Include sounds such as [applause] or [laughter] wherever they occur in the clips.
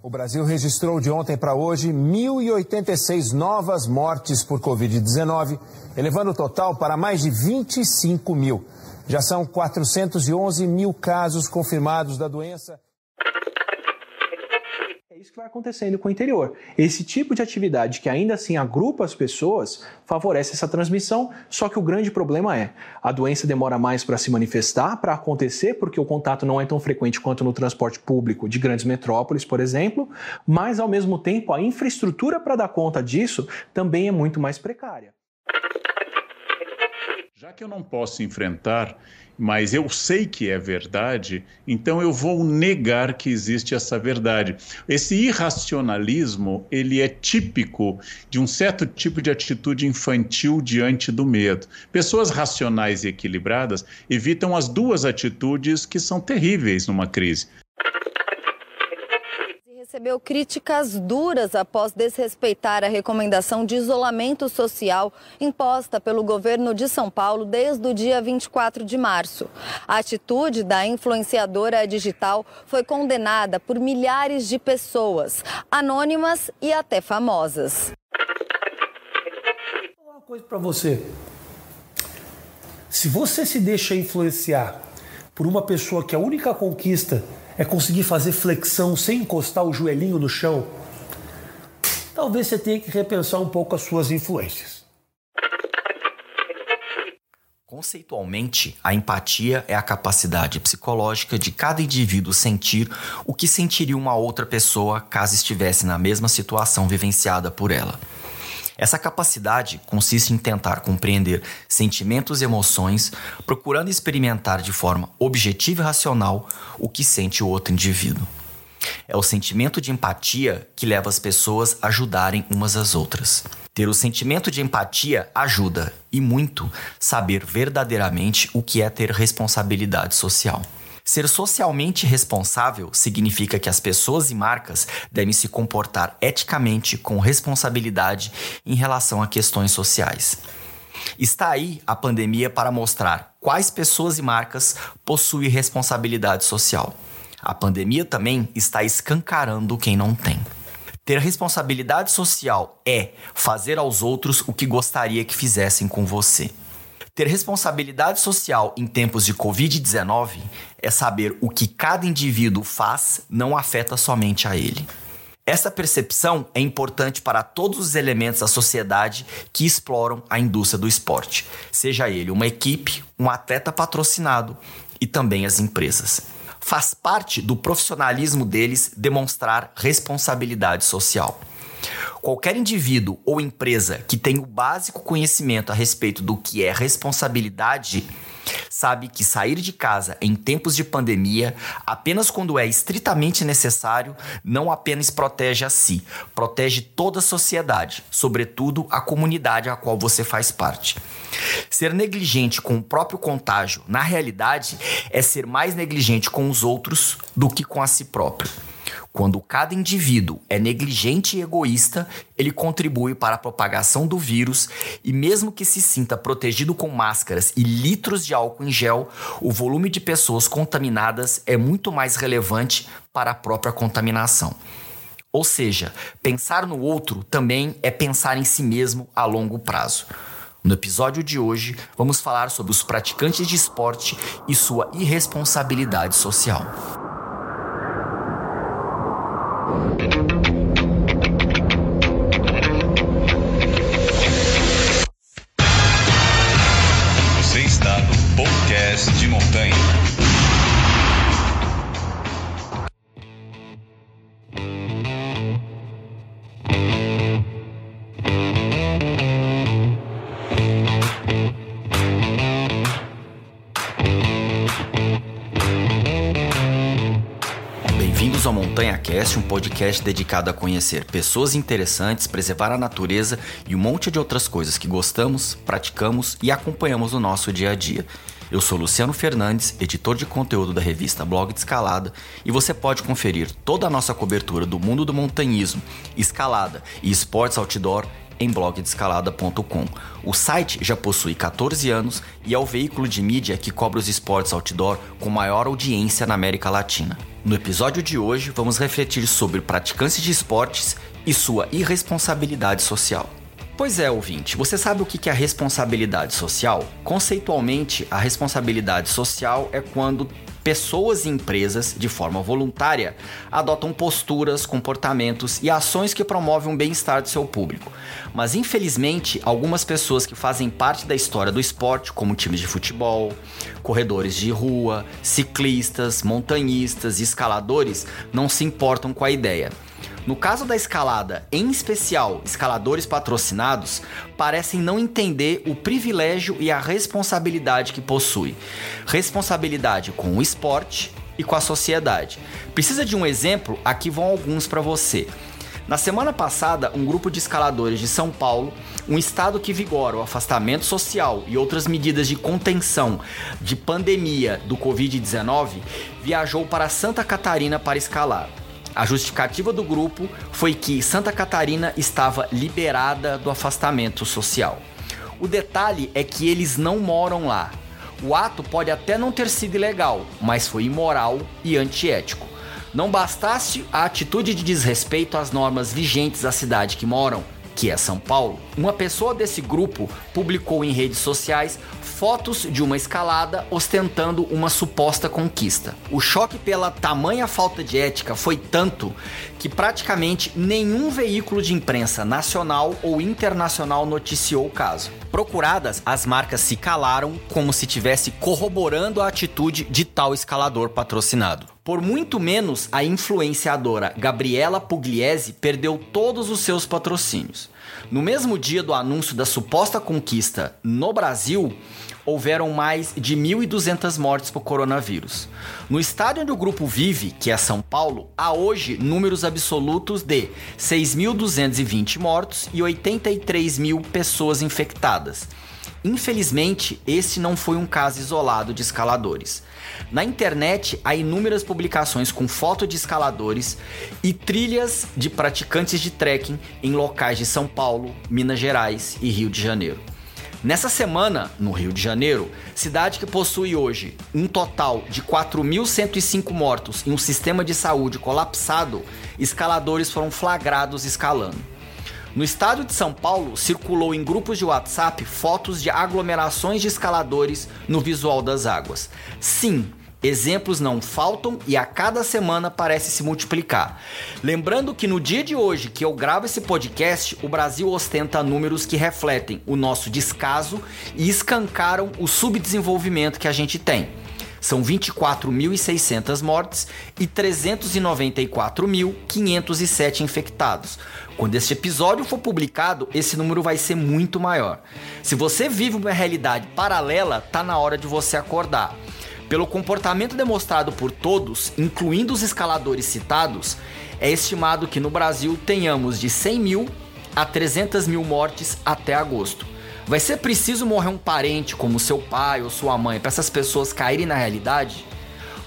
O Brasil registrou de ontem para hoje 1.086 novas mortes por Covid-19, elevando o total para mais de 25 mil. Já são 411 mil casos confirmados da doença isso que vai acontecendo com o interior. Esse tipo de atividade que ainda assim agrupa as pessoas favorece essa transmissão, só que o grande problema é a doença demora mais para se manifestar, para acontecer, porque o contato não é tão frequente quanto no transporte público de grandes metrópoles, por exemplo, mas ao mesmo tempo a infraestrutura para dar conta disso também é muito mais precária. Já que eu não posso enfrentar, mas eu sei que é verdade, então eu vou negar que existe essa verdade. Esse irracionalismo, ele é típico de um certo tipo de atitude infantil diante do medo. Pessoas racionais e equilibradas evitam as duas atitudes que são terríveis numa crise recebeu críticas duras após desrespeitar a recomendação de isolamento social imposta pelo governo de São Paulo desde o dia 24 de março. A atitude da influenciadora digital foi condenada por milhares de pessoas, anônimas e até famosas. Uma coisa para você. Se você se deixa influenciar por uma pessoa que a única conquista é conseguir fazer flexão sem encostar o joelhinho no chão, talvez você tenha que repensar um pouco as suas influências. Conceitualmente, a empatia é a capacidade psicológica de cada indivíduo sentir o que sentiria uma outra pessoa caso estivesse na mesma situação vivenciada por ela. Essa capacidade consiste em tentar compreender sentimentos e emoções, procurando experimentar de forma objetiva e racional o que sente o outro indivíduo. É o sentimento de empatia que leva as pessoas a ajudarem umas às outras. Ter o sentimento de empatia ajuda, e muito, saber verdadeiramente o que é ter responsabilidade social. Ser socialmente responsável significa que as pessoas e marcas devem se comportar eticamente com responsabilidade em relação a questões sociais. Está aí a pandemia para mostrar quais pessoas e marcas possuem responsabilidade social. A pandemia também está escancarando quem não tem. Ter responsabilidade social é fazer aos outros o que gostaria que fizessem com você. Ter responsabilidade social em tempos de Covid-19 é saber o que cada indivíduo faz não afeta somente a ele. Essa percepção é importante para todos os elementos da sociedade que exploram a indústria do esporte, seja ele uma equipe, um atleta patrocinado e também as empresas. Faz parte do profissionalismo deles demonstrar responsabilidade social. Qualquer indivíduo ou empresa que tenha o básico conhecimento a respeito do que é responsabilidade sabe que sair de casa em tempos de pandemia, apenas quando é estritamente necessário, não apenas protege a si, protege toda a sociedade, sobretudo a comunidade a qual você faz parte. Ser negligente com o próprio contágio, na realidade, é ser mais negligente com os outros do que com a si próprio. Quando cada indivíduo é negligente e egoísta, ele contribui para a propagação do vírus e, mesmo que se sinta protegido com máscaras e litros de álcool em gel, o volume de pessoas contaminadas é muito mais relevante para a própria contaminação. Ou seja, pensar no outro também é pensar em si mesmo a longo prazo. No episódio de hoje, vamos falar sobre os praticantes de esporte e sua irresponsabilidade social. Thank you. Cast, um podcast dedicado a conhecer pessoas interessantes, preservar a natureza e um monte de outras coisas que gostamos, praticamos e acompanhamos no nosso dia a dia. Eu sou Luciano Fernandes, editor de conteúdo da revista Blog de Escalada, e você pode conferir toda a nossa cobertura do mundo do montanhismo, escalada e esportes outdoor em blogdescalada.com. O site já possui 14 anos e é o veículo de mídia que cobre os esportes outdoor com maior audiência na América Latina. No episódio de hoje, vamos refletir sobre praticantes de esportes e sua irresponsabilidade social. Pois é, ouvinte, você sabe o que é a responsabilidade social? Conceitualmente, a responsabilidade social é quando pessoas e empresas, de forma voluntária, adotam posturas, comportamentos e ações que promovem o bem-estar do seu público. Mas infelizmente, algumas pessoas que fazem parte da história do esporte, como times de futebol, corredores de rua, ciclistas, montanhistas e escaladores, não se importam com a ideia. No caso da escalada, em especial escaladores patrocinados, parecem não entender o privilégio e a responsabilidade que possui. Responsabilidade com o esporte e com a sociedade. Precisa de um exemplo? Aqui vão alguns para você. Na semana passada, um grupo de escaladores de São Paulo, um estado que vigora o afastamento social e outras medidas de contenção de pandemia do Covid-19, viajou para Santa Catarina para escalar. A justificativa do grupo foi que Santa Catarina estava liberada do afastamento social. O detalhe é que eles não moram lá. O ato pode até não ter sido ilegal, mas foi imoral e antiético. Não bastasse a atitude de desrespeito às normas vigentes da cidade que moram, que é São Paulo, uma pessoa desse grupo publicou em redes sociais fotos de uma escalada ostentando uma suposta conquista. O choque pela tamanha falta de ética foi tanto que praticamente nenhum veículo de imprensa nacional ou internacional noticiou o caso. Procuradas, as marcas se calaram como se tivesse corroborando a atitude de tal escalador patrocinado. Por muito menos, a influenciadora Gabriela Pugliese perdeu todos os seus patrocínios. No mesmo dia do anúncio da suposta conquista no Brasil, houveram mais de 1.200 mortes por coronavírus. No estádio onde o grupo vive, que é São Paulo, há hoje números absolutos de 6.220 mortos e 83 mil pessoas infectadas. Infelizmente, esse não foi um caso isolado de escaladores. Na internet há inúmeras publicações com foto de escaladores e trilhas de praticantes de trekking em locais de São Paulo, Minas Gerais e Rio de Janeiro. Nessa semana, no Rio de Janeiro, cidade que possui hoje um total de 4.105 mortos e um sistema de saúde colapsado, escaladores foram flagrados escalando. No estado de São Paulo, circulou em grupos de WhatsApp fotos de aglomerações de escaladores no visual das águas. Sim, Exemplos não faltam e a cada semana parece se multiplicar. Lembrando que no dia de hoje que eu gravo esse podcast, o Brasil ostenta números que refletem o nosso descaso e escancaram o subdesenvolvimento que a gente tem. São 24.600 mortes e 394.507 infectados. Quando este episódio for publicado, esse número vai ser muito maior. Se você vive uma realidade paralela, tá na hora de você acordar. Pelo comportamento demonstrado por todos, incluindo os escaladores citados, é estimado que no Brasil tenhamos de 100 mil a 300 mil mortes até agosto. Vai ser preciso morrer um parente, como seu pai ou sua mãe, para essas pessoas caírem na realidade?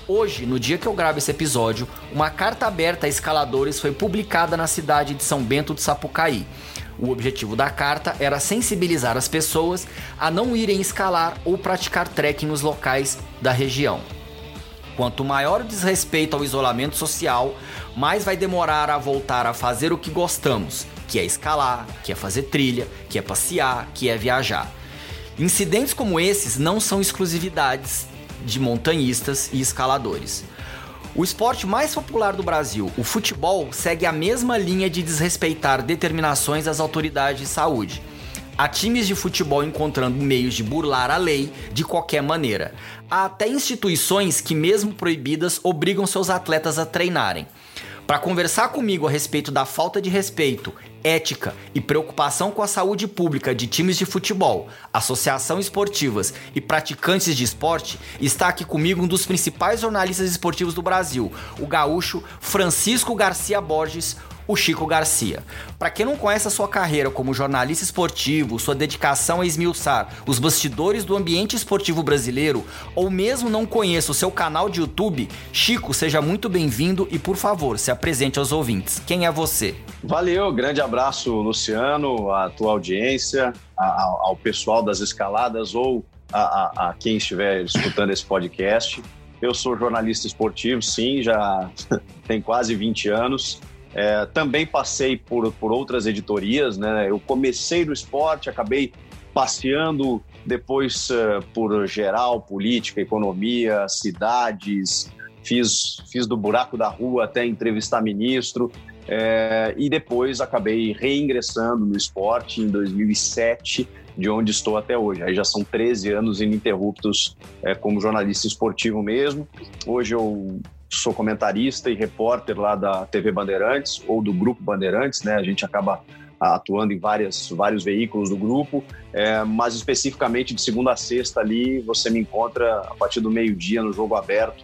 Hoje, no dia que eu gravo esse episódio, uma carta aberta a escaladores foi publicada na cidade de São Bento do Sapucaí. O objetivo da carta era sensibilizar as pessoas a não irem escalar ou praticar trekking nos locais da região. Quanto maior o desrespeito ao isolamento social, mais vai demorar a voltar a fazer o que gostamos, que é escalar, que é fazer trilha, que é passear, que é viajar. Incidentes como esses não são exclusividades de montanhistas e escaladores. O esporte mais popular do Brasil, o futebol, segue a mesma linha de desrespeitar determinações das autoridades de saúde. Há times de futebol encontrando meios de burlar a lei de qualquer maneira. Há até instituições que, mesmo proibidas, obrigam seus atletas a treinarem. Para conversar comigo a respeito da falta de respeito, ética e preocupação com a saúde pública de times de futebol, associações esportivas e praticantes de esporte, está aqui comigo um dos principais jornalistas esportivos do Brasil, o gaúcho Francisco Garcia Borges. O Chico Garcia. Para quem não conhece a sua carreira como jornalista esportivo, sua dedicação a esmiuçar os bastidores do ambiente esportivo brasileiro, ou mesmo não conheça o seu canal de YouTube, Chico, seja muito bem-vindo e, por favor, se apresente aos ouvintes. Quem é você? Valeu, grande abraço, Luciano, à tua audiência, ao pessoal das escaladas ou a, a, a quem estiver escutando esse podcast. Eu sou jornalista esportivo, sim, já [laughs] tem quase 20 anos. É, também passei por, por outras editorias, né? Eu comecei no esporte, acabei passeando depois uh, por geral, política, economia, cidades, fiz, fiz do buraco da rua até entrevistar ministro, é, e depois acabei reingressando no esporte em 2007, de onde estou até hoje. Aí já são 13 anos ininterruptos é, como jornalista esportivo mesmo. Hoje eu sou comentarista e repórter lá da TV Bandeirantes ou do Grupo Bandeirantes, né? A gente acaba atuando em várias, vários veículos do grupo, é, mas especificamente de segunda a sexta ali você me encontra a partir do meio-dia no Jogo Aberto,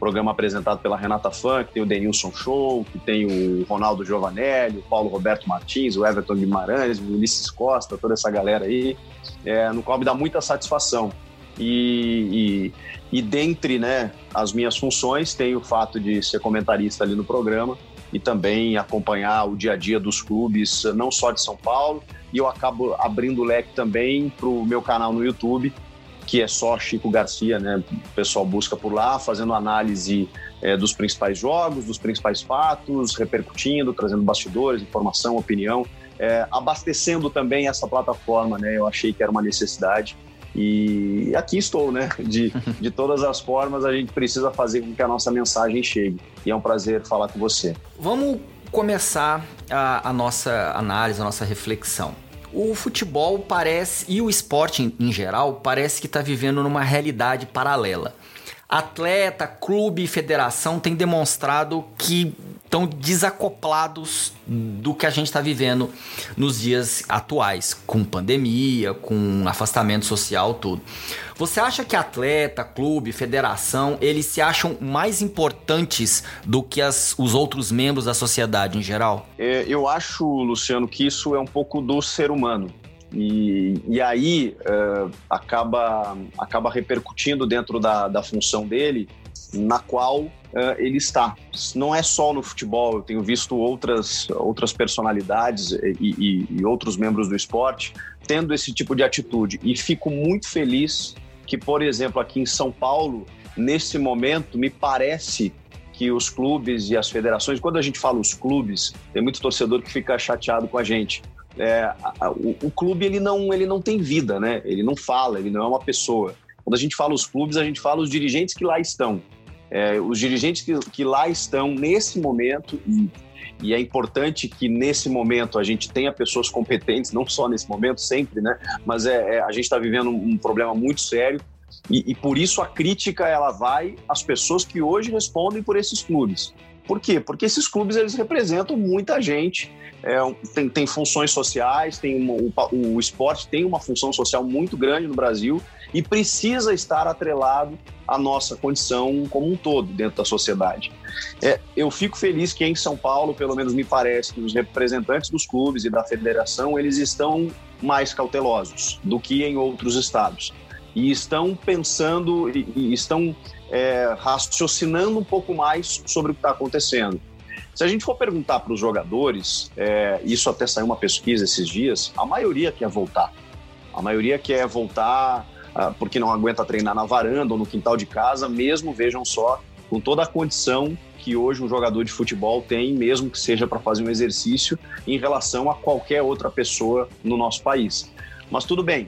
programa apresentado pela Renata Fã, que tem o Denilson Show, que tem o Ronaldo Giovanelli, o Paulo Roberto Martins, o Everton Guimarães, o Ulisses Costa, toda essa galera aí, é, no qual me dá muita satisfação. E, e, e dentre né, as minhas funções, tem o fato de ser comentarista ali no programa e também acompanhar o dia a dia dos clubes, não só de São Paulo, e eu acabo abrindo o leque também para o meu canal no YouTube, que é só Chico Garcia, né? O pessoal busca por lá, fazendo análise é, dos principais jogos, dos principais fatos, repercutindo, trazendo bastidores, informação, opinião, é, abastecendo também essa plataforma, né? Eu achei que era uma necessidade. E aqui estou, né? De, de todas as formas, a gente precisa fazer com que a nossa mensagem chegue. E é um prazer falar com você. Vamos começar a, a nossa análise, a nossa reflexão o futebol parece, e o esporte em, em geral, parece que está vivendo numa realidade paralela. Atleta, clube e federação têm demonstrado que estão desacoplados do que a gente está vivendo nos dias atuais, com pandemia, com afastamento social, tudo. Você acha que atleta, clube, federação, eles se acham mais importantes do que as, os outros membros da sociedade em geral? É, eu acho, Luciano, que isso é um pouco do ser humano. E, e aí uh, acaba, acaba repercutindo dentro da, da função dele, na qual uh, ele está. Não é só no futebol, eu tenho visto outras, outras personalidades e, e, e outros membros do esporte tendo esse tipo de atitude. E fico muito feliz que, por exemplo, aqui em São Paulo, nesse momento, me parece que os clubes e as federações, quando a gente fala os clubes, tem muito torcedor que fica chateado com a gente é, o, o, clube ele não, ele não tem vida, né? Ele não fala, ele não é uma pessoa. Quando a gente fala os clubes, a gente fala os dirigentes que lá estão. É, os dirigentes que, que lá estão nesse momento, e, e é importante que nesse momento a gente tenha pessoas competentes, não só nesse momento, sempre, né? Mas é, é a gente está vivendo um, um problema muito sério e, e, por isso a crítica ela vai às pessoas que hoje respondem por esses clubes. Por quê? Porque esses clubes eles representam muita gente, é, tem, tem funções sociais, tem uma, o, o esporte tem uma função social muito grande no Brasil e precisa estar atrelado à nossa condição como um todo dentro da sociedade. É, eu fico feliz que em São Paulo, pelo menos me parece que os representantes dos clubes e da federação eles estão mais cautelosos do que em outros estados e estão pensando e, estão é, raciocinando um pouco mais sobre o que está acontecendo. Se a gente for perguntar para os jogadores, é, isso até saiu uma pesquisa esses dias, a maioria quer voltar. A maioria quer voltar porque não aguenta treinar na varanda ou no quintal de casa, mesmo, vejam só, com toda a condição que hoje um jogador de futebol tem, mesmo que seja para fazer um exercício, em relação a qualquer outra pessoa no nosso país. Mas tudo bem,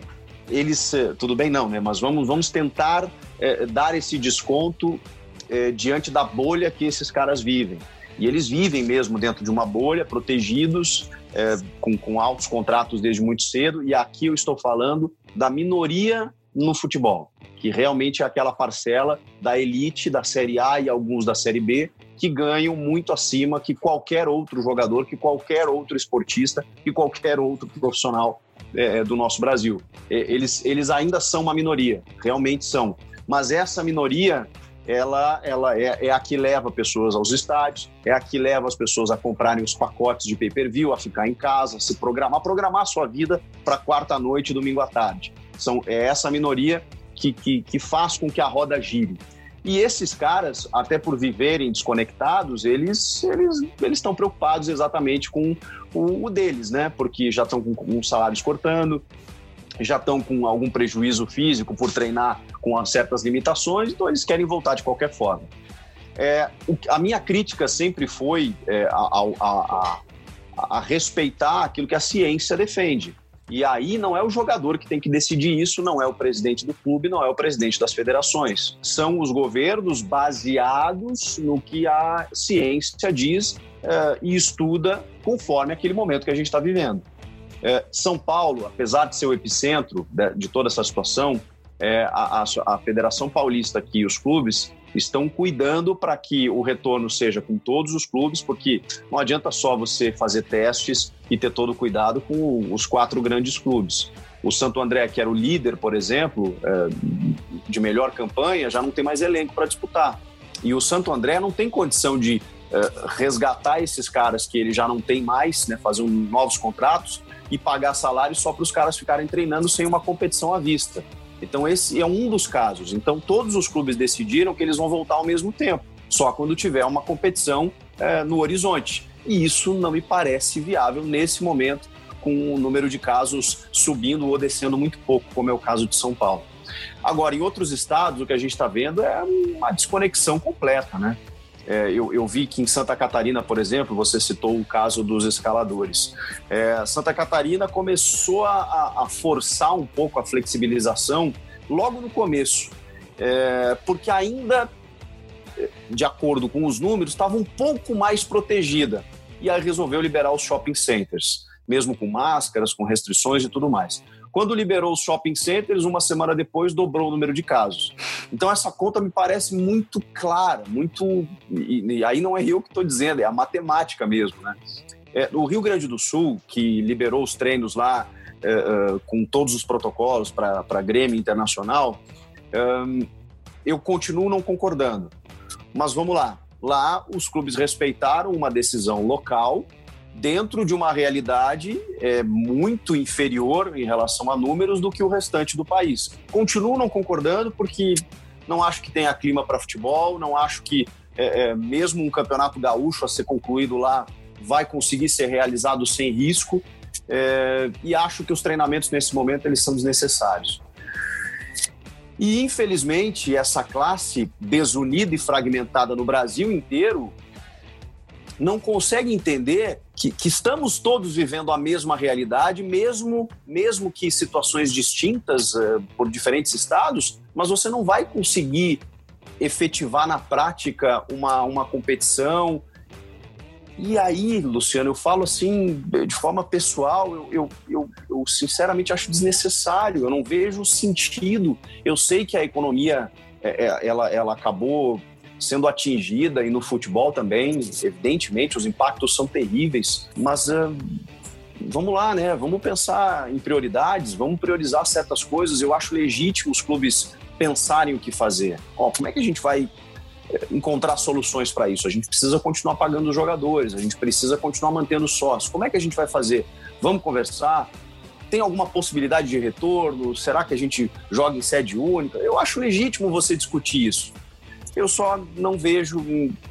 eles, eh, tudo bem não, né? Mas vamos, vamos tentar é, dar esse desconto é, diante da bolha que esses caras vivem. E eles vivem mesmo dentro de uma bolha, protegidos, é, com, com altos contratos desde muito cedo. E aqui eu estou falando da minoria no futebol, que realmente é aquela parcela da elite da Série A e alguns da Série B que ganham muito acima que qualquer outro jogador, que qualquer outro esportista, que qualquer outro profissional é, do nosso Brasil. Eles, eles ainda são uma minoria, realmente são. Mas essa minoria ela, ela é, é, a que leva pessoas aos estádios, é a que leva as pessoas a comprarem os pacotes de pay-per-view, a ficar em casa, se programar, programar a sua vida para quarta noite, domingo à tarde. São, é essa minoria que, que, que faz com que a roda gire. E esses caras, até por viverem desconectados, eles eles eles estão preocupados exatamente com o, o, deles, né? Porque já estão com, com salários cortando, já estão com algum prejuízo físico por treinar com certas limitações, então eles querem voltar de qualquer forma. É, a minha crítica sempre foi é, a, a, a, a, respeitar aquilo que a ciência defende. E aí não é o jogador que tem que decidir isso, não é o presidente do clube, não é o presidente das federações. São os governos baseados no que a ciência diz é, e estuda conforme aquele momento que a gente está vivendo. É, São Paulo, apesar de ser o epicentro de, de toda essa situação, é, a, a, a, Federação Paulista aqui e os clubes estão cuidando para que o retorno seja com todos os clubes, porque não adianta só você fazer testes e ter todo o cuidado com os quatro grandes clubes. O Santo André, que era o líder, por exemplo, é, de melhor campanha, já não tem mais elenco para disputar. E o Santo André não tem condição de é, resgatar esses caras que ele já não tem mais, né, fazer novos contratos e pagar salário só para os caras ficarem treinando sem uma competição à vista. Então, esse é um dos casos. Então, todos os clubes decidiram que eles vão voltar ao mesmo tempo, só quando tiver uma competição é, no horizonte. E isso não me parece viável nesse momento, com o número de casos subindo ou descendo muito pouco, como é o caso de São Paulo. Agora, em outros estados, o que a gente está vendo é uma desconexão completa, né? É, eu, eu, vi que em Santa Catarina, por exemplo, você citou o caso dos escaladores. É, Santa Catarina começou a, a, forçar um pouco a flexibilização logo no começo, é, porque ainda, de acordo com os números, estava um pouco mais protegida. E aí resolveu liberar os shopping centers, mesmo com máscaras, com restrições e tudo mais. Quando liberou os shopping centers, uma semana depois dobrou o número de casos. Então essa conta me parece muito clara, muito. E, e aí não é eu que estou dizendo, é a matemática mesmo, né? É, o Rio Grande do Sul, que liberou os treinos lá é, é, com todos os protocolos para Grêmio Internacional, é, eu continuo não concordando. Mas vamos lá. Lá, os clubes respeitaram uma decisão local dentro de uma realidade é, muito inferior em relação a números do que o restante do país. Continuo não concordando porque não acho que tenha clima para futebol, não acho que é, é, mesmo um campeonato gaúcho a ser concluído lá vai conseguir ser realizado sem risco é, e acho que os treinamentos nesse momento eles são desnecessários. E infelizmente essa classe desunida e fragmentada no Brasil inteiro não consegue entender que, que, estamos todos vivendo a mesma realidade, mesmo, mesmo que situações distintas uh, por diferentes estados, mas você não vai conseguir efetivar na prática uma, uma competição. E aí, Luciano, eu falo assim, de forma pessoal, eu, eu, eu, eu sinceramente acho desnecessário, eu não vejo sentido. Eu sei que a economia é, é, ela, ela acabou sendo atingida e no futebol também, evidentemente, os impactos são terríveis, mas uh, vamos lá, né? Vamos pensar em prioridades, vamos priorizar certas coisas. Eu acho legítimo os clubes pensarem o que fazer. Como é que a gente vai eh, encontrar soluções para isso? A gente precisa continuar pagando os jogadores, a gente precisa continuar mantendo sócios. Como é que a gente vai fazer? Vamos conversar? Tem alguma possibilidade de retorno? Será que a gente joga em sede única? Eu acho legítimo você discutir isso. Eu só não vejo,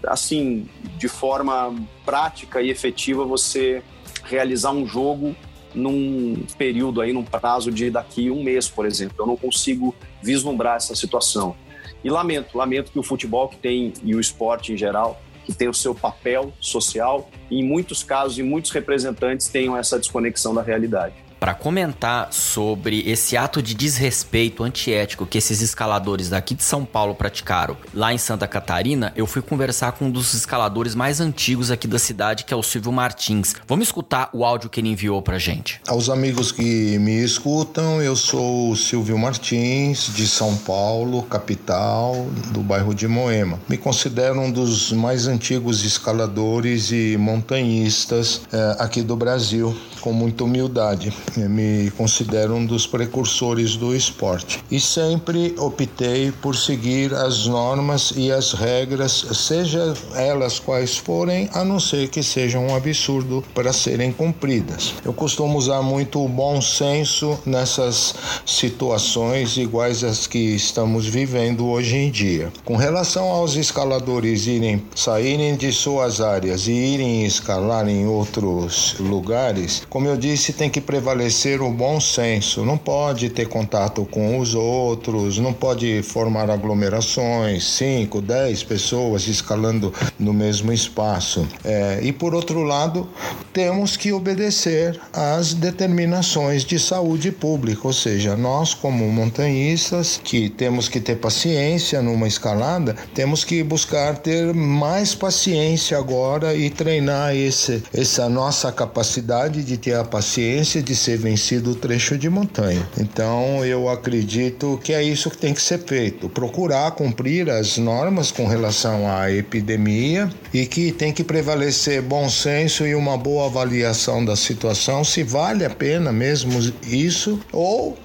assim, de forma prática e efetiva você realizar um jogo num período aí, num prazo de daqui um mês, por exemplo. Eu não consigo vislumbrar essa situação. E lamento, lamento que o futebol que tem, e o esporte em geral, que tem o seu papel social, em muitos casos, e muitos representantes tenham essa desconexão da realidade para comentar sobre esse ato de desrespeito antiético que esses escaladores daqui de São Paulo praticaram lá em Santa Catarina, eu fui conversar com um dos escaladores mais antigos aqui da cidade, que é o Silvio Martins. Vamos escutar o áudio que ele enviou pra gente. Aos amigos que me escutam, eu sou o Silvio Martins, de São Paulo, capital, do bairro de Moema. Me considero um dos mais antigos escaladores e montanhistas eh, aqui do Brasil, com muita humildade. Me considero um dos precursores do esporte e sempre optei por seguir as normas e as regras, seja elas quais forem, a não ser que sejam um absurdo para serem cumpridas. Eu costumo usar muito o bom senso nessas situações iguais às que estamos vivendo hoje em dia. Com relação aos escaladores irem saírem de suas áreas e irem escalar em outros lugares, como eu disse, tem que prevalecer o bom senso. Não pode ter contato com os outros, não pode formar aglomerações, 5, 10 pessoas escalando no mesmo espaço. É, e por outro lado, temos que obedecer às determinações de saúde pública, ou seja, nós como montanhistas que temos que ter paciência numa escalada, temos que buscar ter mais paciência agora e treinar esse, essa nossa capacidade de ter a paciência de ser vencido o trecho de montanha. Então eu acredito que é isso que tem que ser feito, procurar cumprir as normas com relação à epidemia e que tem que prevalecer bom senso e uma boa avaliação da situação, se vale a pena mesmo isso ou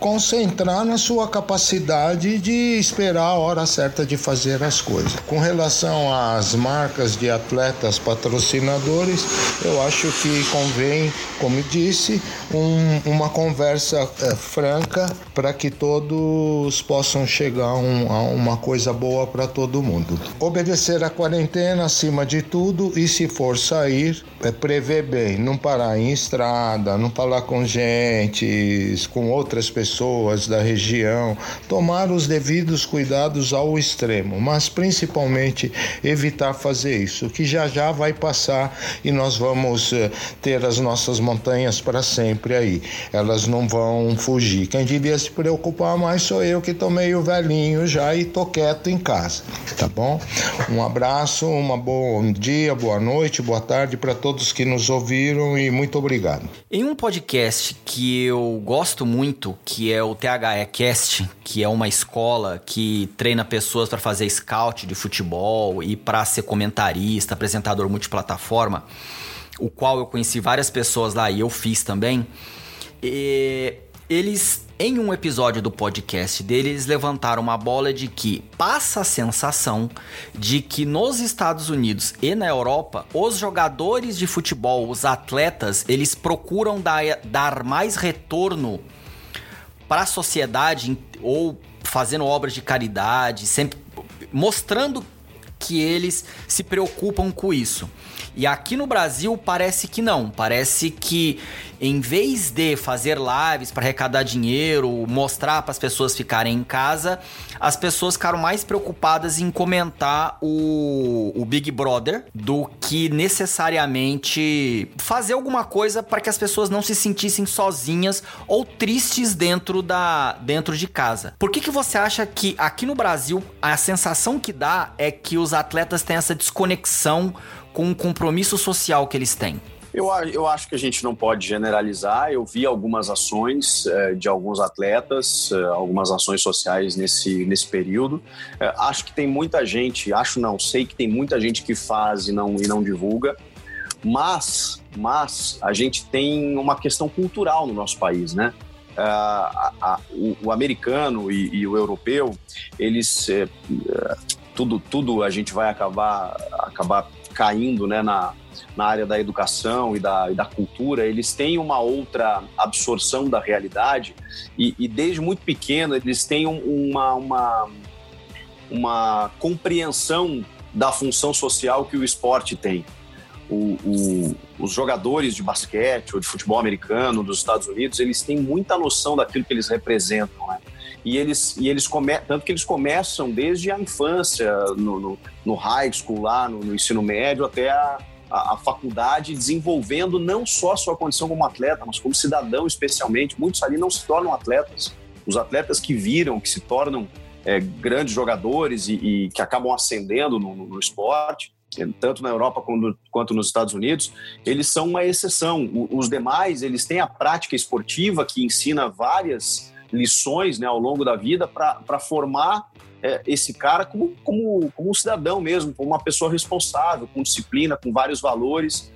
concentrar na sua capacidade de esperar a hora certa de fazer as coisas. Com relação às marcas de atletas patrocinadores, eu acho que convém, como disse, um, uma conversa é, franca para que todos possam chegar um, a uma coisa boa para todo mundo. Obedecer a quarentena acima de tudo e se for sair, é prever bem, não parar em estrada, não falar com gente, com outras pessoas da região, tomar os devidos cuidados ao extremo, mas principalmente evitar fazer isso, que já já vai passar e nós vamos eh, ter as nossas montanhas para sempre aí. Elas não vão fugir. Quem devia se preocupar mais sou eu que tô meio velhinho já e tô quieto em casa, tá bom? Um abraço, uma bom dia, boa noite, boa tarde para todos que nos ouviram e muito obrigado. Em um podcast que eu gosto muito, que é o THE Cast, que é uma escola que treina pessoas para fazer scout de futebol e para ser comentarista, apresentador multiplataforma, o qual eu conheci várias pessoas lá e eu fiz também. E eles em um episódio do podcast deles levantaram uma bola de que passa a sensação de que nos Estados Unidos e na Europa, os jogadores de futebol, os atletas, eles procuram dar, dar mais retorno para a sociedade ou fazendo obras de caridade, sempre mostrando que eles se preocupam com isso. E aqui no Brasil parece que não, parece que em vez de fazer lives para arrecadar dinheiro, mostrar para as pessoas ficarem em casa, as pessoas ficaram mais preocupadas em comentar o, o Big Brother do que necessariamente fazer alguma coisa para que as pessoas não se sentissem sozinhas ou tristes dentro da dentro de casa. Por que, que você acha que aqui no Brasil a sensação que dá é que os atletas têm essa desconexão com o compromisso social que eles têm? Eu, eu acho que a gente não pode generalizar. Eu vi algumas ações é, de alguns atletas, é, algumas ações sociais nesse, nesse período. É, acho que tem muita gente, acho não, sei que tem muita gente que faz e não, e não divulga, mas, mas a gente tem uma questão cultural no nosso país, né? A, a, o, o, americano e, e, o europeu, eles tudo, tudo a gente vai acabar, acabar caindo né, na, na área da educação e da, e da cultura, eles têm uma outra absorção da realidade e, e desde muito pequeno eles têm uma, uma, uma compreensão da função social que o esporte tem. O, o, os jogadores de basquete ou de futebol americano dos Estados Unidos, eles têm muita noção daquilo que eles representam, né? E eles, e eles come, tanto que eles começam desde a infância, no, no, no high school, lá no, no, ensino médio, até a, a, a, faculdade, desenvolvendo não só a sua condição como atleta, mas como cidadão especialmente. Muitos ali não se tornam atletas. Os atletas que viram, que se tornam é, grandes jogadores e, e, que acabam ascendendo no, no, esporte, tanto na Europa quanto, quanto, nos Estados Unidos, eles são uma exceção. Os demais, eles têm a prática esportiva que ensina várias lições né, ao longo da vida para formar é, esse cara como, como, como um cidadão mesmo, como uma pessoa responsável, com disciplina, com vários valores.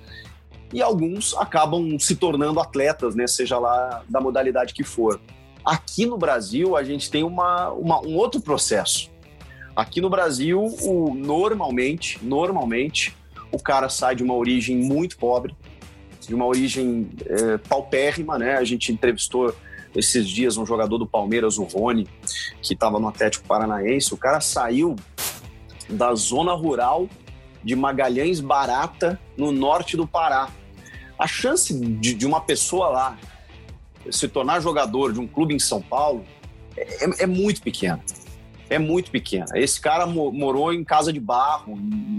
e alguns acabam se tornando atletas, né, seja lá da modalidade que for. Aqui no Brasil, a gente tem uma, uma um outro processo. Aqui no Brasil, o, normalmente, normalmente, o cara sai de uma origem muito pobre, de uma origem é, paupérrima, né? A gente entrevistou esses dias um jogador do Palmeiras, o Rony, que estava no Atlético Paranaense. O cara saiu da zona rural de Magalhães Barata, no norte do Pará. A chance de, de uma pessoa lá se tornar jogador de um clube em São Paulo é, é muito pequena é muito pequena. Esse cara morou em casa de barro,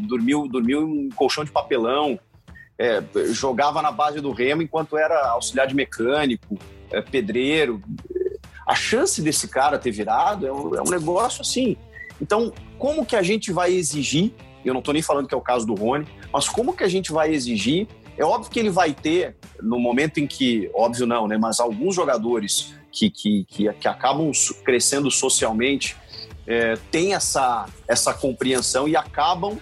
dormiu, dormiu em colchão de papelão, é, jogava na base do remo enquanto era auxiliar de mecânico, é, pedreiro. A chance desse cara ter virado é um, é um negócio assim. Então, como que a gente vai exigir? Eu não estou nem falando que é o caso do Rony, mas como que a gente vai exigir? É óbvio que ele vai ter, no momento em que, óbvio não, né? Mas alguns jogadores que, que, que, que acabam crescendo socialmente é, têm essa, essa compreensão e acabam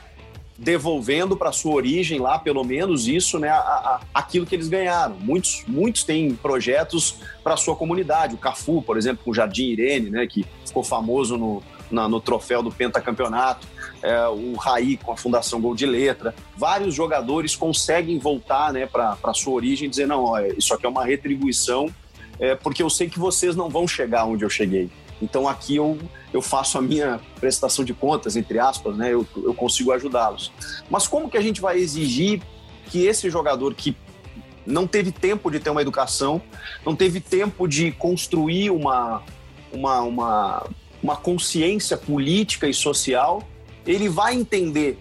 devolvendo para sua origem lá, pelo menos isso, né, a, a, aquilo que eles ganharam. Muitos, muitos têm projetos para sua comunidade. O Cafu, por exemplo, com o Jardim Irene, né, que ficou famoso no, na, no troféu do pentacampeonato. É, o Raí com a Fundação Gol de Letra. Vários jogadores conseguem voltar né, para a sua origem e dizer: não, ó, isso aqui é uma retribuição, é, porque eu sei que vocês não vão chegar onde eu cheguei. Então aqui eu, eu faço a minha prestação de contas, entre aspas, né? Eu, eu consigo ajudá-los. Mas como que a gente vai exigir que esse jogador que não teve tempo de ter uma educação, não teve tempo de construir uma, uma, uma, uma consciência política e social, ele vai entender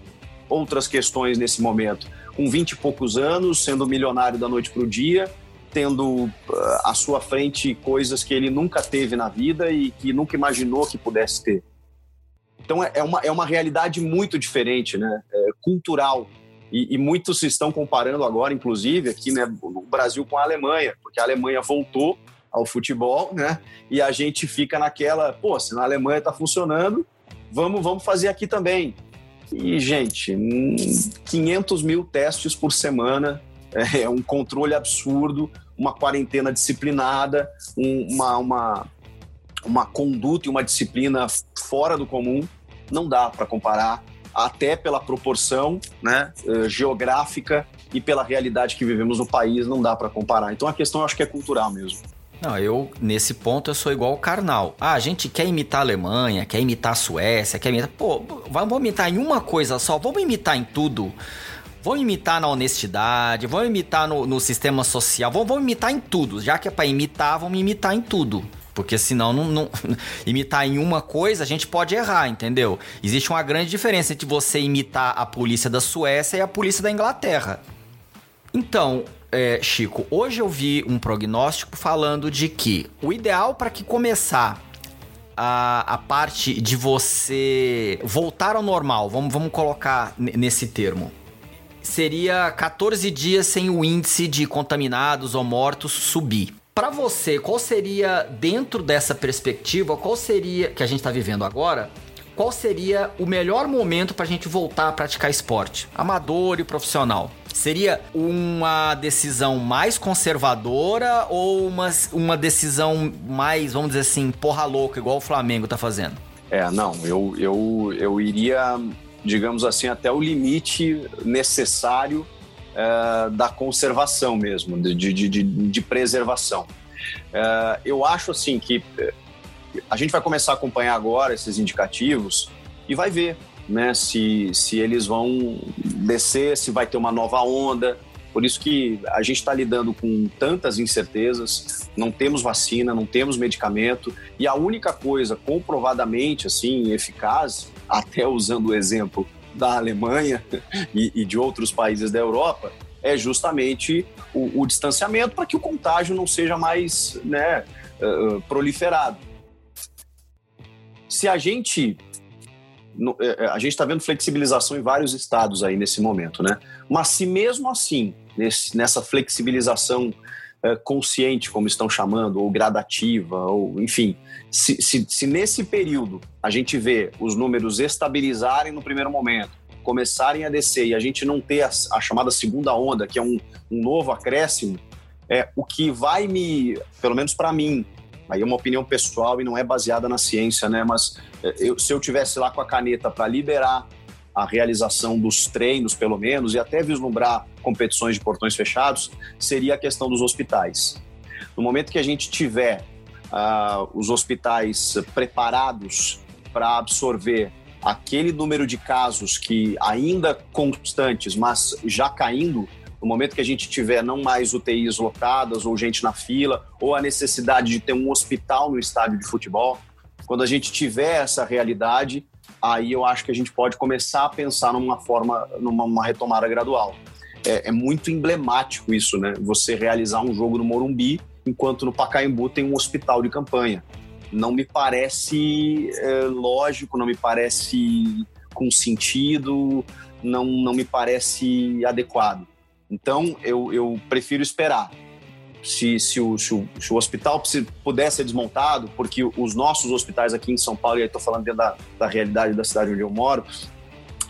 outras questões nesse momento. Com 20 e poucos anos, sendo milionário da noite para o dia, tendo ah, à sua frente coisas que ele nunca teve na vida e que nunca imaginou que pudesse ter. Então é, é uma, é uma realidade muito diferente, né? É cultural. E, e, muitos se estão comparando agora, inclusive, aqui né, Brasil com a Alemanha, porque a Alemanha voltou ao futebol, né? E a gente fica naquela, pô, se na Alemanha está funcionando, vamos, vamos fazer aqui também. E, gente, 500 mil testes por semana, [laughs] é um controle absurdo, uma quarentena disciplinada, um, uma, uma, uma conduta e uma disciplina fora do comum. Não dá para comparar, até pela proporção né, eh, geográfica e pela realidade que vivemos no país, não dá para comparar. Então a questão eu acho que é cultural mesmo. Não, eu, nesse ponto, eu sou igual o Karnal. Ah, a gente quer imitar a Alemanha, quer imitar a Suécia, quer imitar. Pô, vamos imitar em uma coisa só, vamos imitar em tudo. Vão imitar na honestidade, vão imitar no, no sistema social, vão, vão imitar em tudo. Já que é para imitar, vão imitar em tudo. Porque senão, não, não, [laughs] imitar em uma coisa, a gente pode errar, entendeu? Existe uma grande diferença entre você imitar a polícia da Suécia e a polícia da Inglaterra. Então, é, Chico, hoje eu vi um prognóstico falando de que o ideal para que começar a, a parte de você voltar ao normal, vamos, vamos colocar nesse termo, seria 14 dias sem o índice de contaminados ou mortos subir. Para você, qual seria, dentro dessa perspectiva, qual seria, que a gente está vivendo agora, qual seria o melhor momento para a gente voltar a praticar esporte, amador e profissional? Seria uma decisão mais conservadora ou uma, uma decisão mais, vamos dizer assim, porra louca, igual o Flamengo tá fazendo? É, não, eu, eu, eu iria digamos assim, até o limite necessário é, da conservação mesmo, de, de, de, de preservação. É, eu acho assim que é, a gente vai começar a acompanhar agora esses indicativos e vai ver né, se, se eles vão descer, se vai ter uma nova onda. Por isso que a gente está lidando com tantas incertezas, não temos vacina, não temos medicamento, e a única coisa comprovadamente assim eficaz até usando o exemplo da Alemanha [laughs] e, e de outros países da Europa, é justamente o, o distanciamento para que o contágio não seja mais né, uh, proliferado. Se a gente a gente está vendo flexibilização em vários estados aí nesse momento, né? Mas se mesmo assim, nesse, nessa flexibilização é, consciente, como estão chamando, ou gradativa, ou enfim, se, se, se, nesse período a gente vê os números estabilizarem no primeiro momento, começarem a descer e a gente não ter a, a chamada segunda onda, que é um, um novo acréscimo, é o que vai me, pelo menos para mim, aí é uma opinião pessoal e não é baseada na ciência, né? Mas é, eu, se eu tivesse lá com a caneta para liberar a realização dos treinos, pelo menos, e até vislumbrar competições de portões fechados, seria a questão dos hospitais. No momento que a gente tiver uh, os hospitais preparados para absorver aquele número de casos que ainda constantes, mas já caindo, no momento que a gente tiver não mais UTIs lotadas ou gente na fila, ou a necessidade de ter um hospital no estádio de futebol, quando a gente tiver essa realidade, aí eu acho que a gente pode começar a pensar numa forma, numa retomada gradual. É, é muito emblemático isso, né? Você realizar um jogo no Morumbi, enquanto no Pacaembu tem um hospital de campanha. Não me parece é, lógico, não me parece com sentido, não, não me parece adequado. Então, eu, eu prefiro esperar. Se, se, o, se, o, se o hospital pudesse ser desmontado, porque os nossos hospitais aqui em São Paulo, e aí estou falando dentro da, da realidade da cidade onde eu moro,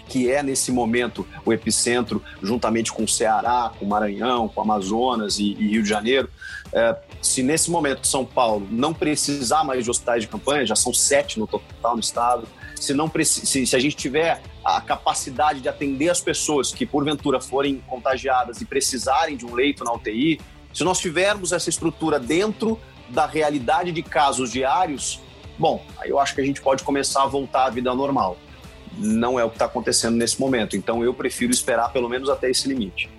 que é nesse momento o epicentro, juntamente com o Ceará, com o Maranhão, com o Amazonas e, e Rio de Janeiro. É, se nesse momento São Paulo não precisar mais de hospitais de campanha, já são sete no total no estado, se, não se, se a gente tiver a capacidade de atender as pessoas que porventura forem contagiadas e precisarem de um leito na UTI, se nós tivermos essa estrutura dentro da realidade de casos diários, bom, aí eu acho que a gente pode começar a voltar à vida normal. Não é o que está acontecendo nesse momento, então eu prefiro esperar pelo menos até esse limite.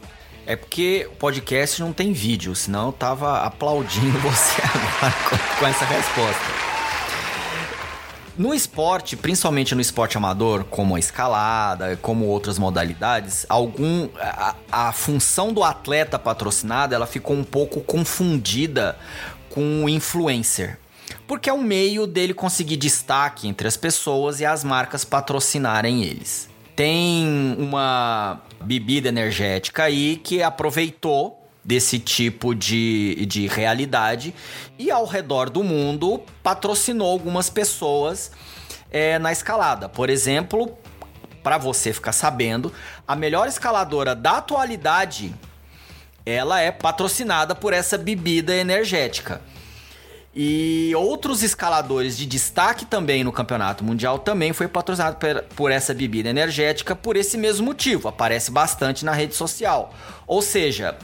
É porque o podcast não tem vídeo, senão eu tava aplaudindo [laughs] você agora com, com essa resposta. No esporte, principalmente no esporte amador, como a escalada, como outras modalidades, algum a, a função do atleta patrocinado ela ficou um pouco confundida com o influencer. Porque é um meio dele conseguir destaque entre as pessoas e as marcas patrocinarem eles. Tem uma bebida energética aí que aproveitou desse tipo de, de realidade e ao redor do mundo patrocinou algumas pessoas é, na escalada. Por exemplo, para você ficar sabendo, a melhor escaladora da atualidade ela é patrocinada por essa bebida energética. E outros escaladores de destaque também no campeonato mundial também foi patrocinado por, por essa bebida energética por esse mesmo motivo. Aparece bastante na rede social. Ou seja,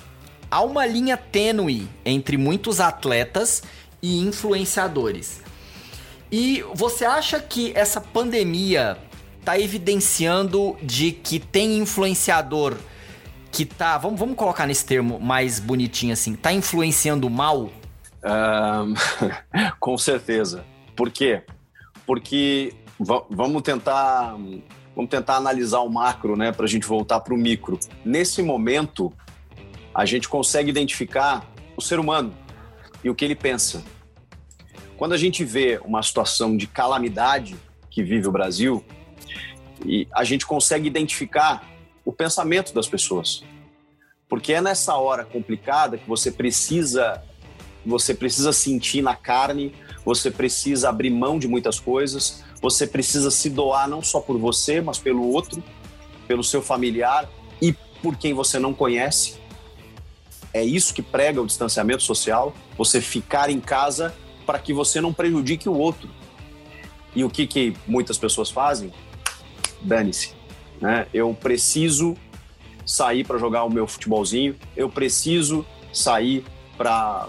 há uma linha tênue entre muitos atletas e influenciadores. E você acha que essa pandemia está evidenciando de que tem influenciador que tá, vamos, vamos colocar nesse termo mais bonitinho assim, tá influenciando mal? Um, [laughs] com certeza. Por quê? Porque vamos tentar vamos tentar analisar o macro, né, para a gente voltar para o micro. Nesse momento, a gente consegue identificar o ser humano e o que ele pensa. Quando a gente vê uma situação de calamidade que vive o Brasil, e a gente consegue identificar o pensamento das pessoas. Porque é nessa hora complicada que você precisa você precisa sentir na carne, você precisa abrir mão de muitas coisas, você precisa se doar não só por você, mas pelo outro, pelo seu familiar e por quem você não conhece. É isso que prega o distanciamento social, você ficar em casa para que você não prejudique o outro. E o que, que muitas pessoas fazem? Dane-se. Né? Eu preciso sair para jogar o meu futebolzinho, eu preciso sair para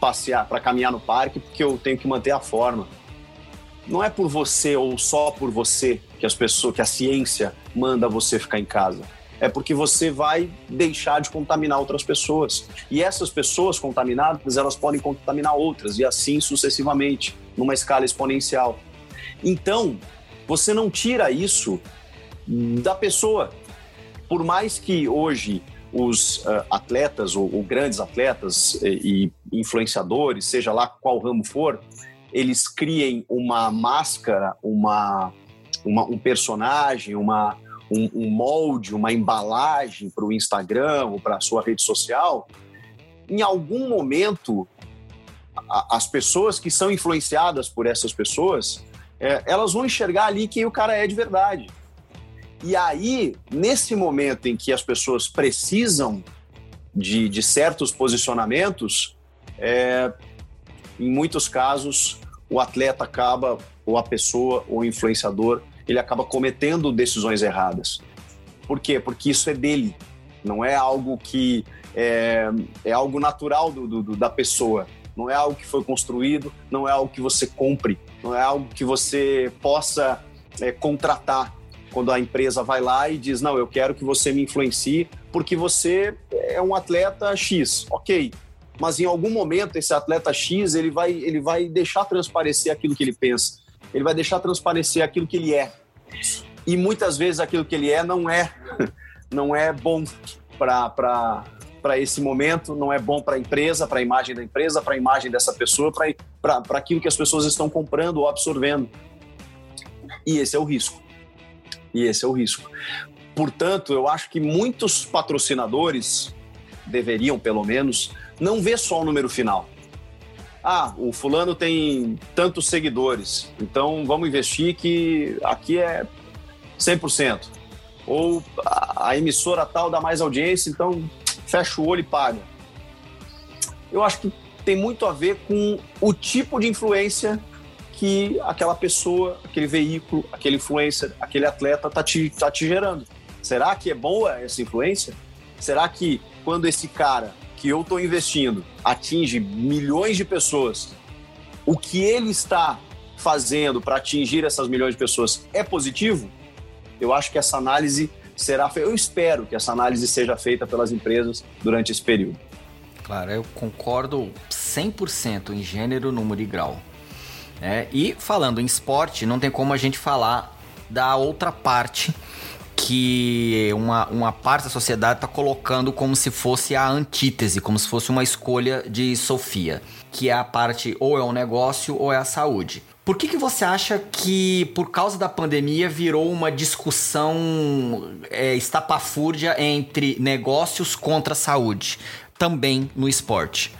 passear, para caminhar no parque, porque eu tenho que manter a forma. Não é por você ou só por você que as pessoas, que a ciência manda você ficar em casa é porque você vai deixar de contaminar outras pessoas. E essas pessoas contaminadas, elas podem contaminar outras, e assim sucessivamente, numa escala exponencial. Então, você não tira isso da pessoa. Por mais que hoje os uh, atletas, ou, ou, grandes atletas e, e influenciadores, seja lá qual ramo for, eles criem uma máscara, uma, uma um personagem, uma, um, um molde, uma embalagem para o Instagram ou para a sua rede social, em algum momento a, as pessoas que são influenciadas por essas pessoas, é, elas vão enxergar ali quem o cara é de verdade. E aí, nesse momento em que as pessoas precisam de, de certos posicionamentos, é, em muitos casos, o atleta acaba, ou a pessoa, ou o influenciador, ele acaba cometendo decisões erradas. Por quê? Porque isso é dele, não é algo que é, é algo natural do, do, da pessoa, não é algo que foi construído, não é algo que você compre, não é algo que você possa é, contratar quando a empresa vai lá e diz: Não, eu quero que você me influencie porque você é um atleta X. Ok, mas em algum momento esse atleta X ele vai, ele vai deixar transparecer aquilo que ele pensa, ele vai deixar transparecer aquilo que ele é. E muitas vezes aquilo que ele é não é, [laughs] não é bom para para esse momento, não é bom para a empresa, para a imagem da empresa, para a imagem dessa pessoa, para aquilo que as pessoas estão comprando ou absorvendo. E esse é o risco. E esse é o risco. Portanto, eu acho que muitos patrocinadores deveriam, pelo menos, não ver só o número final. Ah, o fulano tem tantos seguidores, então vamos investir que aqui é 100%. Ou a emissora tal dá mais audiência, então fecha o olho e paga. Eu acho que tem muito a ver com o tipo de influência que aquela pessoa, aquele veículo, aquele influencer, aquele atleta está te, tá te gerando. Será que é boa essa influência? Será que quando esse cara que eu estou investindo atinge milhões de pessoas, o que ele está fazendo para atingir essas milhões de pessoas é positivo? Eu acho que essa análise será feita, eu espero que essa análise seja feita pelas empresas durante esse período. Claro, eu concordo 100% em gênero, número e grau. É, e falando em esporte, não tem como a gente falar da outra parte que uma, uma parte da sociedade está colocando como se fosse a antítese, como se fosse uma escolha de Sofia, que é a parte ou é o negócio ou é a saúde. Por que, que você acha que, por causa da pandemia, virou uma discussão é, estapafúrdia entre negócios contra a saúde, também no esporte?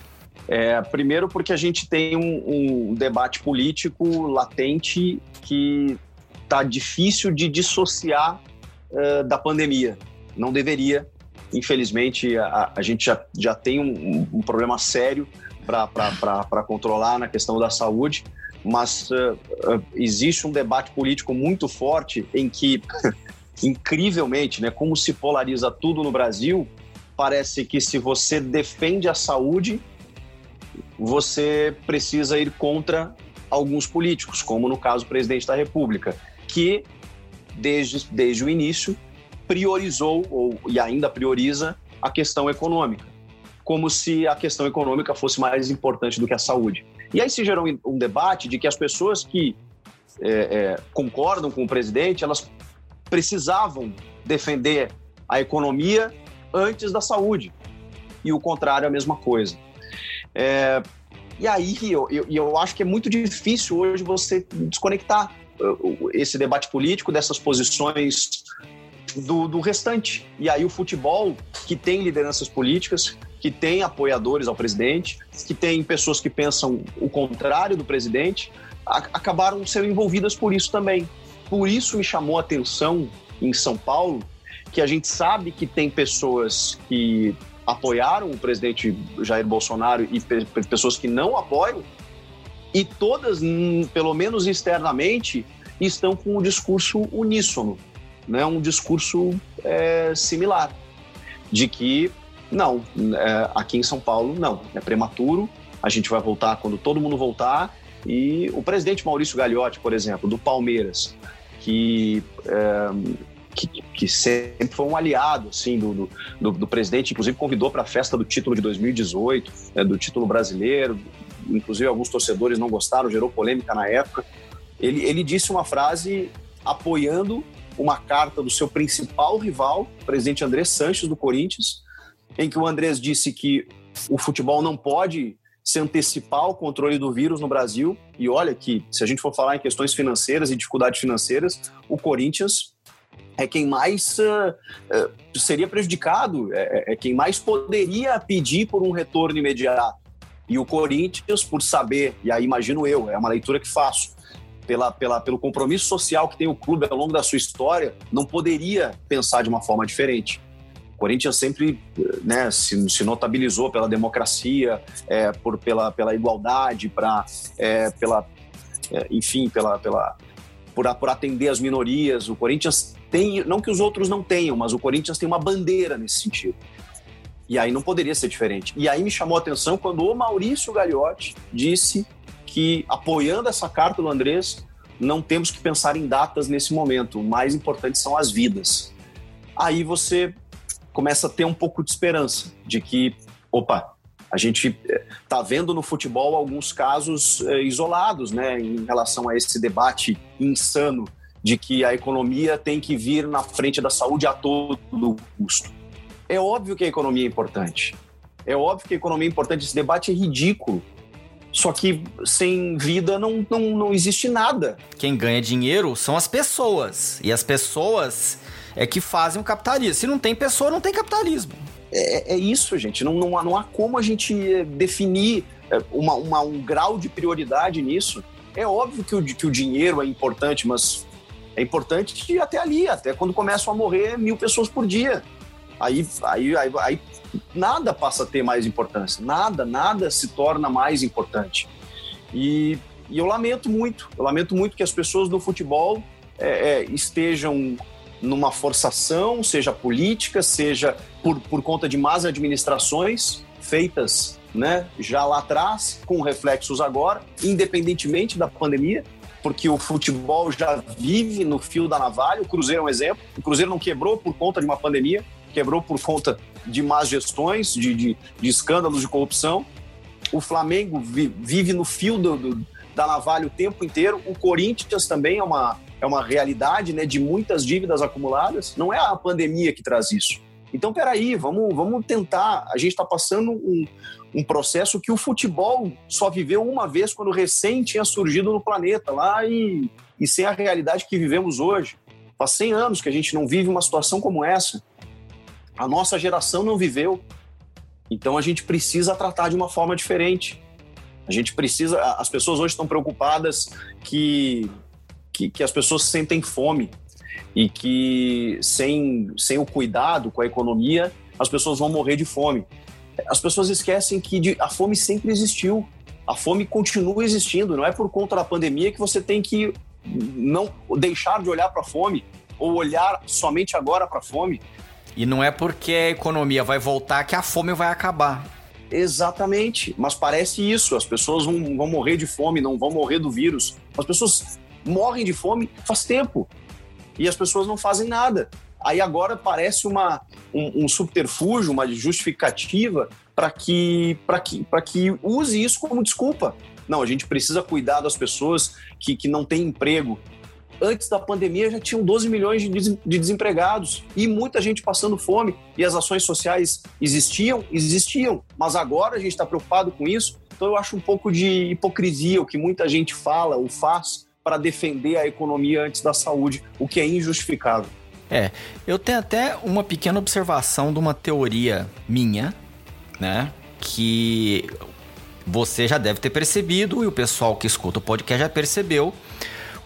É, primeiro, porque a gente tem um, um debate político latente que está difícil de dissociar uh, da pandemia. Não deveria. Infelizmente, a, a gente já, já tem um, um problema sério para controlar na questão da saúde mas uh, uh, existe um debate político muito forte em que, [laughs] incrivelmente, né, como se polariza tudo no Brasil, parece que se você defende a saúde, você precisa ir contra alguns políticos, como no caso o presidente da República, que desde, desde o início priorizou ou, e ainda prioriza a questão econômica, como se a questão econômica fosse mais importante do que a saúde. E aí se gerou um debate de que as pessoas que é, é, concordam com o presidente, elas precisavam defender a economia antes da saúde. E o contrário é a mesma coisa. É, e aí eu, eu, eu acho que é muito difícil hoje você desconectar esse debate político dessas posições do, do restante. E aí o futebol, que tem lideranças políticas, que tem apoiadores ao presidente, que tem pessoas que pensam o contrário do presidente, a, acabaram sendo envolvidas por isso também. Por isso me chamou a atenção em São Paulo que a gente sabe que tem pessoas que apoiaram o presidente Jair Bolsonaro e pe pessoas que não apoiam, e todas, hum, pelo menos externamente, estão com um discurso uníssono, né? um discurso é, similar, de que não, é, aqui em São Paulo não, é prematuro, a gente vai voltar quando todo mundo voltar. E o presidente Maurício Gagliotti, por exemplo, do Palmeiras, que, é, que, que, sempre foi um aliado assim, do, do, do presidente, inclusive convidou para a festa do título de 2018, é, do título brasileiro, inclusive alguns torcedores não gostaram, gerou polêmica na época. Ele, ele disse uma frase apoiando uma carta do seu principal rival, o presidente André Sanches, do Corinthians, em que o Andrés disse que o futebol não pode se antecipar ao controle do vírus no Brasil. E olha que, se a gente for falar em questões financeiras e dificuldades financeiras, o Corinthians é quem mais uh, uh, seria prejudicado, é, é, é, quem mais poderia pedir por um retorno imediato. E o Corinthians, por saber, e aí imagino eu, é uma leitura que faço, pela, pela, pelo compromisso social que tem o clube ao longo da sua história, não poderia pensar de uma forma diferente. O Corinthians sempre né, se, se, notabilizou pela democracia, é, por, pela, pela igualdade, pra, é, pela, é, enfim, pela, pela, por, por atender as minorias. O Corinthians tem, não que os outros não tenham, mas o Corinthians tem uma bandeira nesse sentido. E aí não poderia ser diferente. E aí me chamou a atenção quando o Maurício Gagliotti disse que, apoiando essa carta do Andrés, não temos que pensar em datas nesse momento. O mais importante são as vidas. Aí você começa a ter um pouco de esperança de que, opa, a gente está eh, vendo no futebol alguns casos é, isolados, né, em relação a esse debate insano de que a economia tem que vir na frente da saúde a todo custo. É óbvio que a economia é importante. É óbvio que a economia é importante. Esse debate é ridículo. Só que sem vida não, não, não existe nada. Quem ganha dinheiro são as pessoas. E as pessoas é que fazem o capitalismo. Se não tem pessoa, não tem capitalismo. É, é isso, gente. Não, não, há, não há como a gente eh, definir eh, uma, uma, um grau de prioridade nisso. É óbvio que o, que o dinheiro é importante, mas é importante até ali, até quando começam a morrer mil pessoas por dia. Aí, aí, aí, aí nada passa a ter mais importância, nada, nada se torna mais importante. E, e eu lamento muito, eu lamento muito que as pessoas do futebol é, é, estejam numa forçação, seja política, seja por, por conta de más administrações feitas né, já lá atrás, com reflexos agora, independentemente da pandemia, porque o futebol já vive no fio da navalha. O Cruzeiro é um exemplo. O Cruzeiro não quebrou por conta de uma pandemia, quebrou por conta de más gestões, de, de, de escândalos de corrupção. O Flamengo vi, vive no fio do, do, da navalha o tempo inteiro. O Corinthians também é uma, é uma realidade né, de muitas dívidas acumuladas. Não é a pandemia que traz isso. Então, peraí, vamos, vamos tentar. A gente está passando um, um processo que o futebol só viveu uma vez quando recém tinha surgido no planeta, lá e, e sem a realidade que vivemos hoje. Faz 100 anos que a gente não vive uma situação como essa. A nossa geração não viveu. Então a gente precisa tratar de uma forma diferente. A gente precisa. As pessoas hoje estão preocupadas que, que, que as pessoas sentem fome e que sem, sem o cuidado com a economia as pessoas vão morrer de fome. As pessoas esquecem que de, a fome sempre existiu. A fome continua existindo. Não é por conta da pandemia que você tem que não deixar de olhar para a fome ou olhar somente agora para a fome. E não é porque a economia vai voltar que a fome vai acabar. Exatamente, mas parece isso. As pessoas vão, vão morrer de fome, não vão morrer do vírus. As pessoas morrem de fome faz tempo e as pessoas não fazem nada. Aí agora parece uma, um, um subterfúgio, uma justificativa para que, que, que use isso como desculpa. Não, a gente precisa cuidar das pessoas que, que não têm emprego, antes da pandemia já tinham 12 milhões de desempregados e muita gente passando fome. E as ações sociais existiam? Existiam. Mas agora a gente está preocupado com isso. Então eu acho um pouco de hipocrisia o que muita gente fala ou faz para defender a economia antes da saúde, o que é injustificável. É, eu tenho até uma pequena observação de uma teoria minha, né? Que você já deve ter percebido e o pessoal que escuta o podcast já percebeu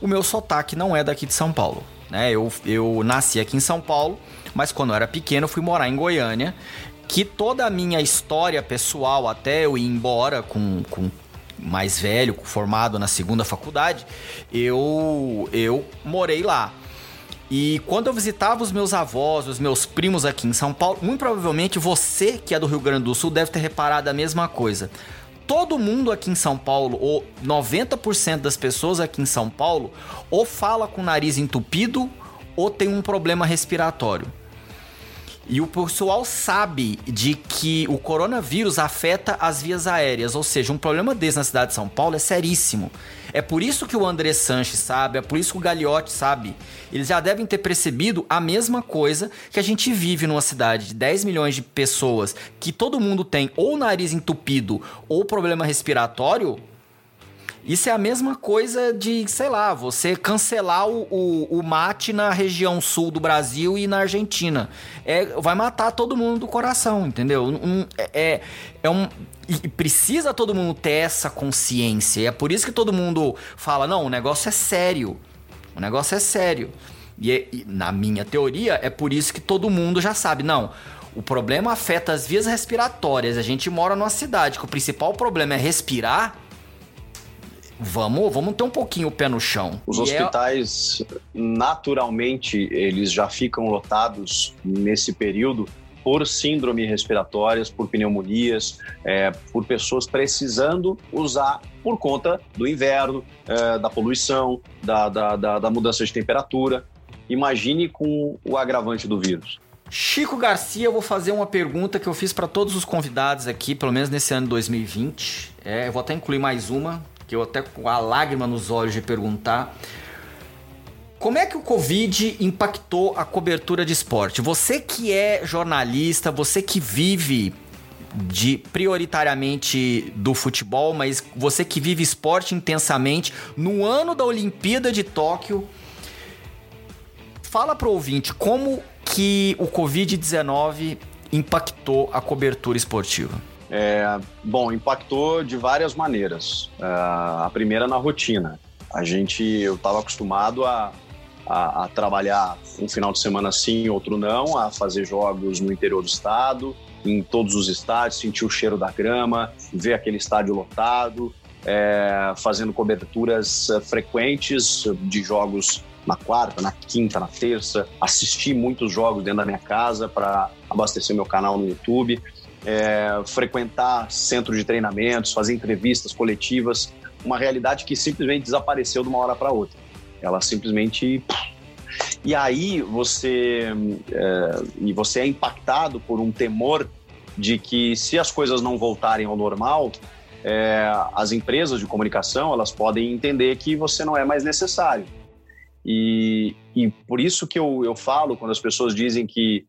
o meu sotaque não é daqui de São Paulo. Né? Eu, eu nasci aqui em São Paulo, mas quando eu era pequeno eu fui morar em Goiânia. Que toda a minha história pessoal, até eu ir embora com, com mais velho, formado na segunda faculdade, eu, eu morei lá. E quando eu visitava os meus avós, os meus primos aqui em São Paulo, muito provavelmente você que é do Rio Grande do Sul deve ter reparado a mesma coisa todo mundo aqui em São Paulo, ou 90% das pessoas aqui em São Paulo, ou fala com o nariz entupido ou tem um problema respiratório. E o pessoal sabe de que o coronavírus afeta as vias aéreas, ou seja, um problema desse na cidade de São Paulo é seríssimo. É por isso que o André Sanches sabe, é por isso que o Gagliotti sabe. Eles já devem ter percebido a mesma coisa que a gente vive numa cidade de 10 milhões de pessoas, que todo mundo tem ou nariz entupido ou problema respiratório. Isso é a mesma coisa de, sei lá, você cancelar o, o, o, mate na região sul do Brasil e na Argentina. É, vai matar todo mundo do coração, entendeu? Um, é, é, é um. E precisa todo mundo ter essa consciência. E é por isso que todo mundo fala: não, o negócio é sério. O negócio é sério. E, é, e na minha teoria, é por isso que todo mundo já sabe: não, o problema afeta as vias respiratórias. A gente mora numa cidade que o principal problema é respirar vamos, vamos ter um pouquinho o pé no chão. Os e é hospitais, é... naturalmente, eles já ficam lotados nesse período por síndrome respiratórias, por pneumonias, é, por pessoas precisando usar por conta do inverno, é, da poluição, da, da, da, da mudança de temperatura. Imagine com o agravante do vírus. Chico Garcia, eu vou fazer uma pergunta que eu fiz para todos os convidados aqui, pelo menos nesse ano de 2020. É, eu vou até incluir mais uma, que eu até com a lágrima nos olhos de perguntar. Como é que o Covid impactou a cobertura de esporte? Você que é jornalista, você que vive de prioritariamente do futebol, mas você que vive esporte intensamente no ano da Olimpíada de Tóquio, fala pro ouvinte como que o Covid-19 impactou a cobertura esportiva. É, bom, impactou de várias maneiras. Uh, a primeira na rotina. A gente, eu estava acostumado a, a, a, trabalhar um final de semana sim, outro não, a fazer jogos no interior do estado, em todos os estádios, sentir o cheiro da grama, ver aquele estádio lotado, é, fazendo coberturas é, frequentes de jogos na quarta, na quinta, na terça, assistir muitos jogos dentro da minha casa para abastecer meu canal no YouTube é, frequentar centros de treinamentos, fazer entrevistas coletivas, uma realidade que simplesmente desapareceu de uma hora para outra. Ela simplesmente e aí você é, e você é impactado por um temor de que se as coisas não voltarem ao normal, é, as empresas de comunicação elas podem entender que você não é mais necessário. E, e por isso que eu, eu falo quando as pessoas dizem que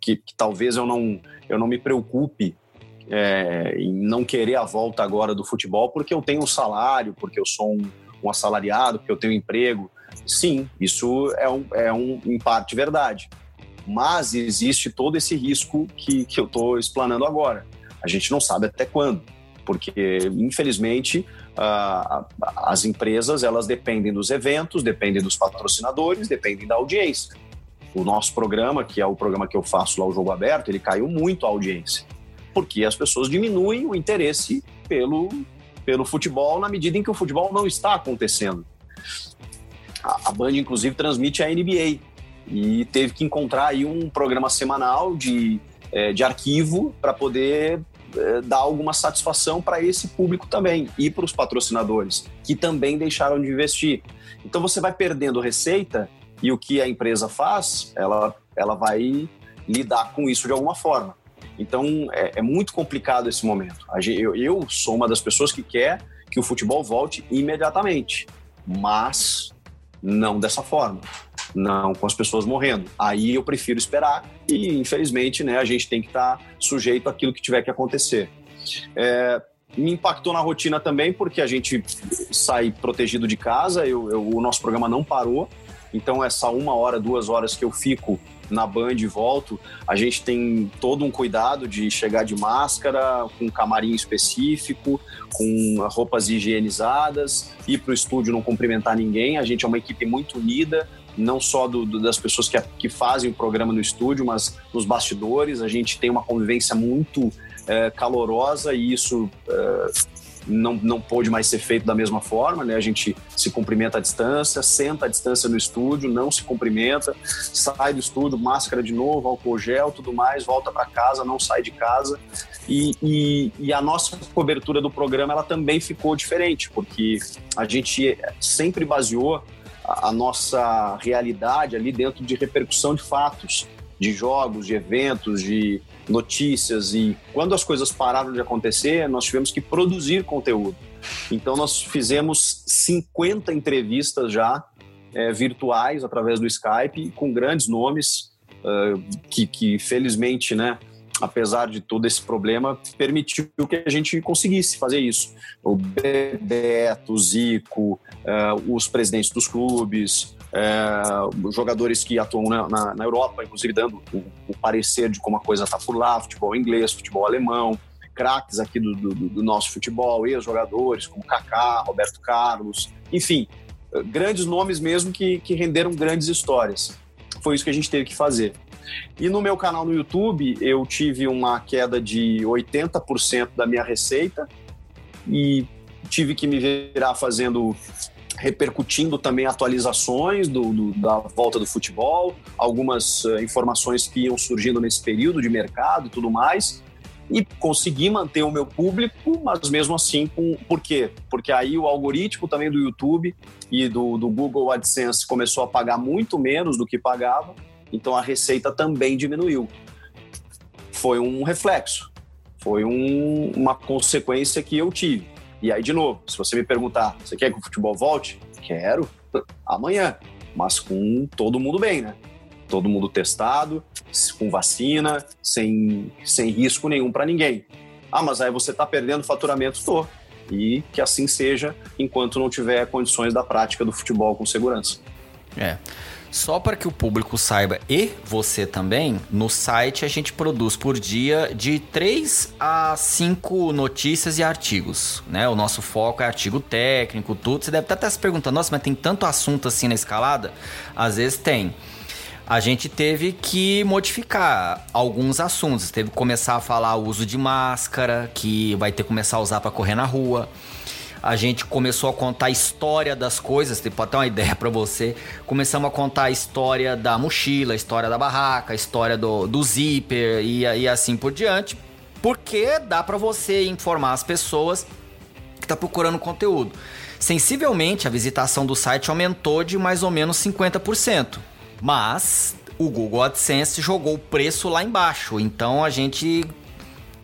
que, que, talvez eu não, eu não me preocupe é, em não querer a volta agora do futebol porque eu tenho um salário, porque eu sou um, um assalariado, porque eu tenho um emprego. Sim, isso é, um, é um, em parte verdade. Mas existe todo esse risco que, que eu estou explanando agora. A gente não sabe até quando, porque infelizmente as empresas elas dependem dos eventos, dependem dos patrocinadores, dependem da audiência o nosso programa, que é o programa que eu faço lá, o Jogo Aberto, ele caiu muito a audiência. Porque as pessoas diminuem o interesse pelo, pelo futebol na medida em que o futebol não está acontecendo. A, a Band, inclusive, transmite a NBA e teve que encontrar aí um programa semanal de, é, de arquivo para poder é, dar alguma satisfação para esse público também e para os patrocinadores, que também deixaram de investir. Então você vai perdendo receita e o que a empresa faz, ela, ela vai lidar com isso de alguma forma. Então é, é muito complicado esse momento. Eu, eu sou uma das pessoas que quer que o futebol volte imediatamente, mas não dessa forma, não com as pessoas morrendo. Aí eu prefiro esperar e, infelizmente, né, a gente tem que estar tá sujeito àquilo que tiver que acontecer. É, me impactou na rotina também, porque a gente sai protegido de casa, eu, eu, o nosso programa não parou, então, essa uma hora, duas horas que eu fico na Band e volto, a gente tem todo um cuidado de chegar de máscara, com camarim específico, com roupas higienizadas, ir para o estúdio não cumprimentar ninguém. A gente é uma equipe muito unida, não só do, do, das pessoas que, que fazem o programa no estúdio, mas nos bastidores. A gente tem uma convivência muito é, calorosa e isso é, não, não pôde mais ser feito da mesma forma, né? A gente se cumprimenta à distância, senta à distância no estúdio, não se cumprimenta, sai do estúdio, máscara de novo, álcool gel, tudo mais, volta para casa, não sai de casa. E, e, e, a nossa cobertura do programa ela também ficou diferente, porque a gente sempre baseou a, a nossa realidade ali dentro de repercussão de fatos, de jogos, de eventos, de notícias e quando as coisas pararam de acontecer, nós tivemos que produzir conteúdo. Então nós fizemos 50 entrevistas já é, virtuais através do Skype com grandes nomes uh, que, que felizmente, né, apesar de todo esse problema, permitiu que a gente conseguisse fazer isso. O Bebeto, o Zico, uh, os presidentes dos clubes, uh, jogadores que atuam na, na, na Europa, inclusive dando o, o, parecer de como a coisa está por lá, futebol inglês, futebol alemão, craques aqui do, do, do nosso futebol, ex-jogadores como Kaká, Roberto Carlos, enfim, grandes nomes mesmo que, que renderam grandes histórias. Foi isso que a gente teve que fazer. E no meu canal no YouTube, eu tive uma queda de 80% da minha receita e tive que me virar fazendo repercutindo também atualizações do, do, da volta do futebol, algumas uh, informações que iam surgindo nesse período de mercado e tudo mais e consegui manter o meu público, mas mesmo assim, com, por quê? Porque aí o algoritmo também do YouTube e do, do Google AdSense começou a pagar muito menos do que pagava, então a receita também diminuiu. Foi um reflexo, foi um, uma consequência que eu tive. E aí, de novo, se você me perguntar, você quer que o futebol volte? Quero, amanhã, mas com todo mundo bem, né? todo mundo testado, com vacina, sem, sem risco nenhum para ninguém. Ah, mas aí você está perdendo faturamento? Estou. E que assim seja, enquanto não tiver condições da prática do futebol com segurança. É. Só para que o público saiba e você também, no site a gente produz por dia de 3 a 5 notícias e artigos, né? O nosso foco é artigo técnico, tudo. Você deve estar se perguntando, nossa, mas tem tanto assunto assim na escalada? Às vezes tem a gente teve que modificar alguns assuntos. Teve que começar a falar o uso de máscara, que vai ter que começar a usar para correr na rua. A gente começou a contar a história das coisas, tem até uma ideia para você. Começamos a contar a história da mochila, a história da barraca, a história do, do zíper e, e assim por diante. Porque dá para você informar as pessoas que tá procurando conteúdo. Sensivelmente, a visitação do site aumentou de mais ou menos 50%. Mas o Google AdSense jogou o preço lá embaixo. Então a gente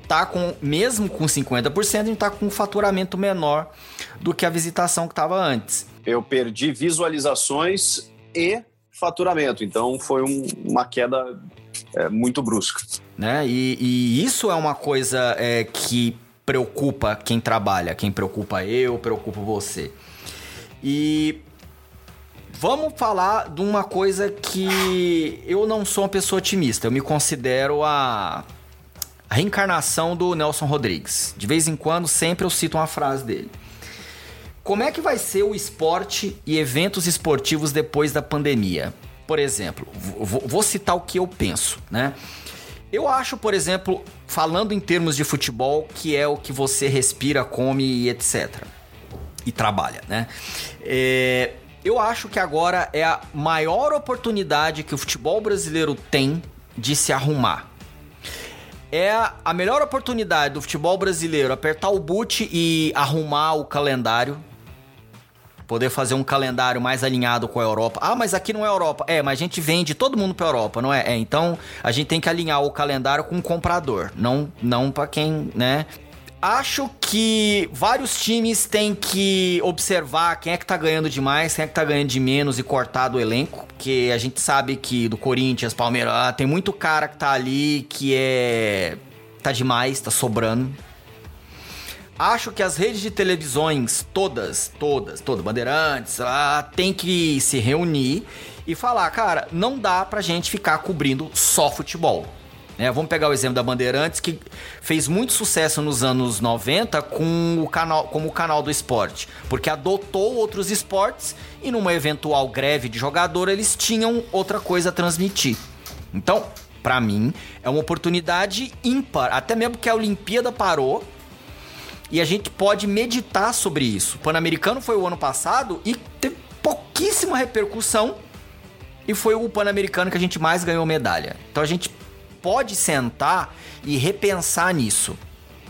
tá com, mesmo com 50%, a gente tá com um faturamento menor do que a visitação que estava antes. Eu perdi visualizações e faturamento, então foi um, uma queda é, muito brusca. Né? E, e, isso é uma coisa é, que preocupa quem trabalha, quem preocupa eu, preocupa você. E Vamos falar de uma coisa que eu não sou uma pessoa otimista. Eu me considero a, a reencarnação do Nelson Rodrigues. De vez em quando, sempre eu cito uma frase dele. Como é que vai ser o esporte e eventos esportivos depois da pandemia? Por exemplo, vou citar o que eu penso, né? Eu acho, por exemplo, falando em termos de futebol, que é o que você respira, come e etc. E trabalha, né? É, eu acho que agora é a maior oportunidade que o futebol brasileiro tem de se arrumar. É a melhor oportunidade do futebol brasileiro apertar o boot e arrumar o calendário. Poder fazer um calendário mais alinhado com a Europa. Ah, mas aqui não é Europa. É, mas a gente vende todo mundo para Europa, não é? é? Então a gente tem que alinhar o calendário com o comprador, não não para quem, né, Acho que vários times têm que observar quem é que tá ganhando demais, quem é que tá ganhando de menos e cortar do elenco. Porque a gente sabe que do Corinthians, Palmeiras, ah, tem muito cara que tá ali que é. tá demais, tá sobrando. Acho que as redes de televisões, todas, todas, todas, Bandeirantes, tem que se reunir e falar, cara, não dá pra gente ficar cobrindo só futebol. É, vamos pegar o exemplo da Bandeirantes, que fez muito sucesso nos anos 90 com o canal, como o canal do esporte, porque adotou outros esportes e numa eventual greve de jogador eles tinham outra coisa a transmitir. Então, para mim, é uma oportunidade ímpar, até mesmo que a Olimpíada parou e a gente pode meditar sobre isso. O Pan-Americano foi o ano passado e teve pouquíssima repercussão e foi o Pan-Americano que a gente mais ganhou medalha. Então a gente pode sentar e repensar nisso,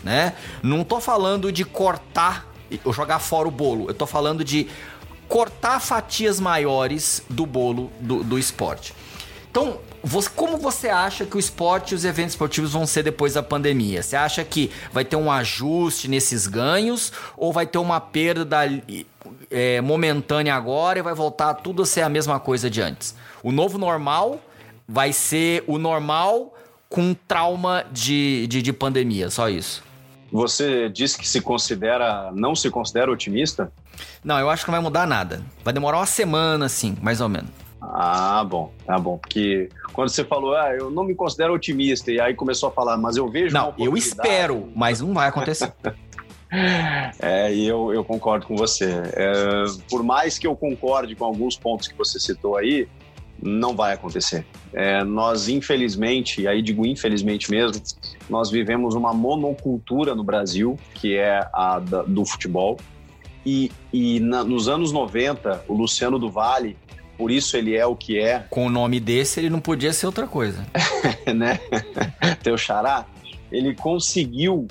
né? Não tô falando de cortar ou jogar fora o bolo, eu tô falando de cortar fatias maiores do bolo do, do esporte. Então, você, como você acha que o esporte e os eventos esportivos vão ser depois da pandemia? Você acha que vai ter um ajuste nesses ganhos ou vai ter uma perda é, momentânea agora e vai voltar tudo a ser a mesma coisa de antes? O novo normal vai ser o normal com trauma de, de, de pandemia, só isso. Você disse que se considera, não se considera otimista? Não, eu acho que não vai mudar nada. Vai demorar uma semana, assim, mais ou menos. Ah, bom, tá bom. Porque quando você falou, ah, eu não me considero otimista, e aí começou a falar, mas eu vejo. Não, eu espero, mas não vai acontecer. [laughs] [laughs] é, e eu, eu concordo com você. É, por mais que eu concorde com alguns pontos que você citou aí, não vai acontecer. É, nós, infelizmente, e aí digo infelizmente mesmo, nós vivemos uma monocultura no Brasil, que é a da, do futebol. E, e na, nos anos 90, o Luciano do Vale, por isso ele é o que é. Com o nome desse, ele não podia ser outra coisa. [laughs] né? Teu xará, ele conseguiu,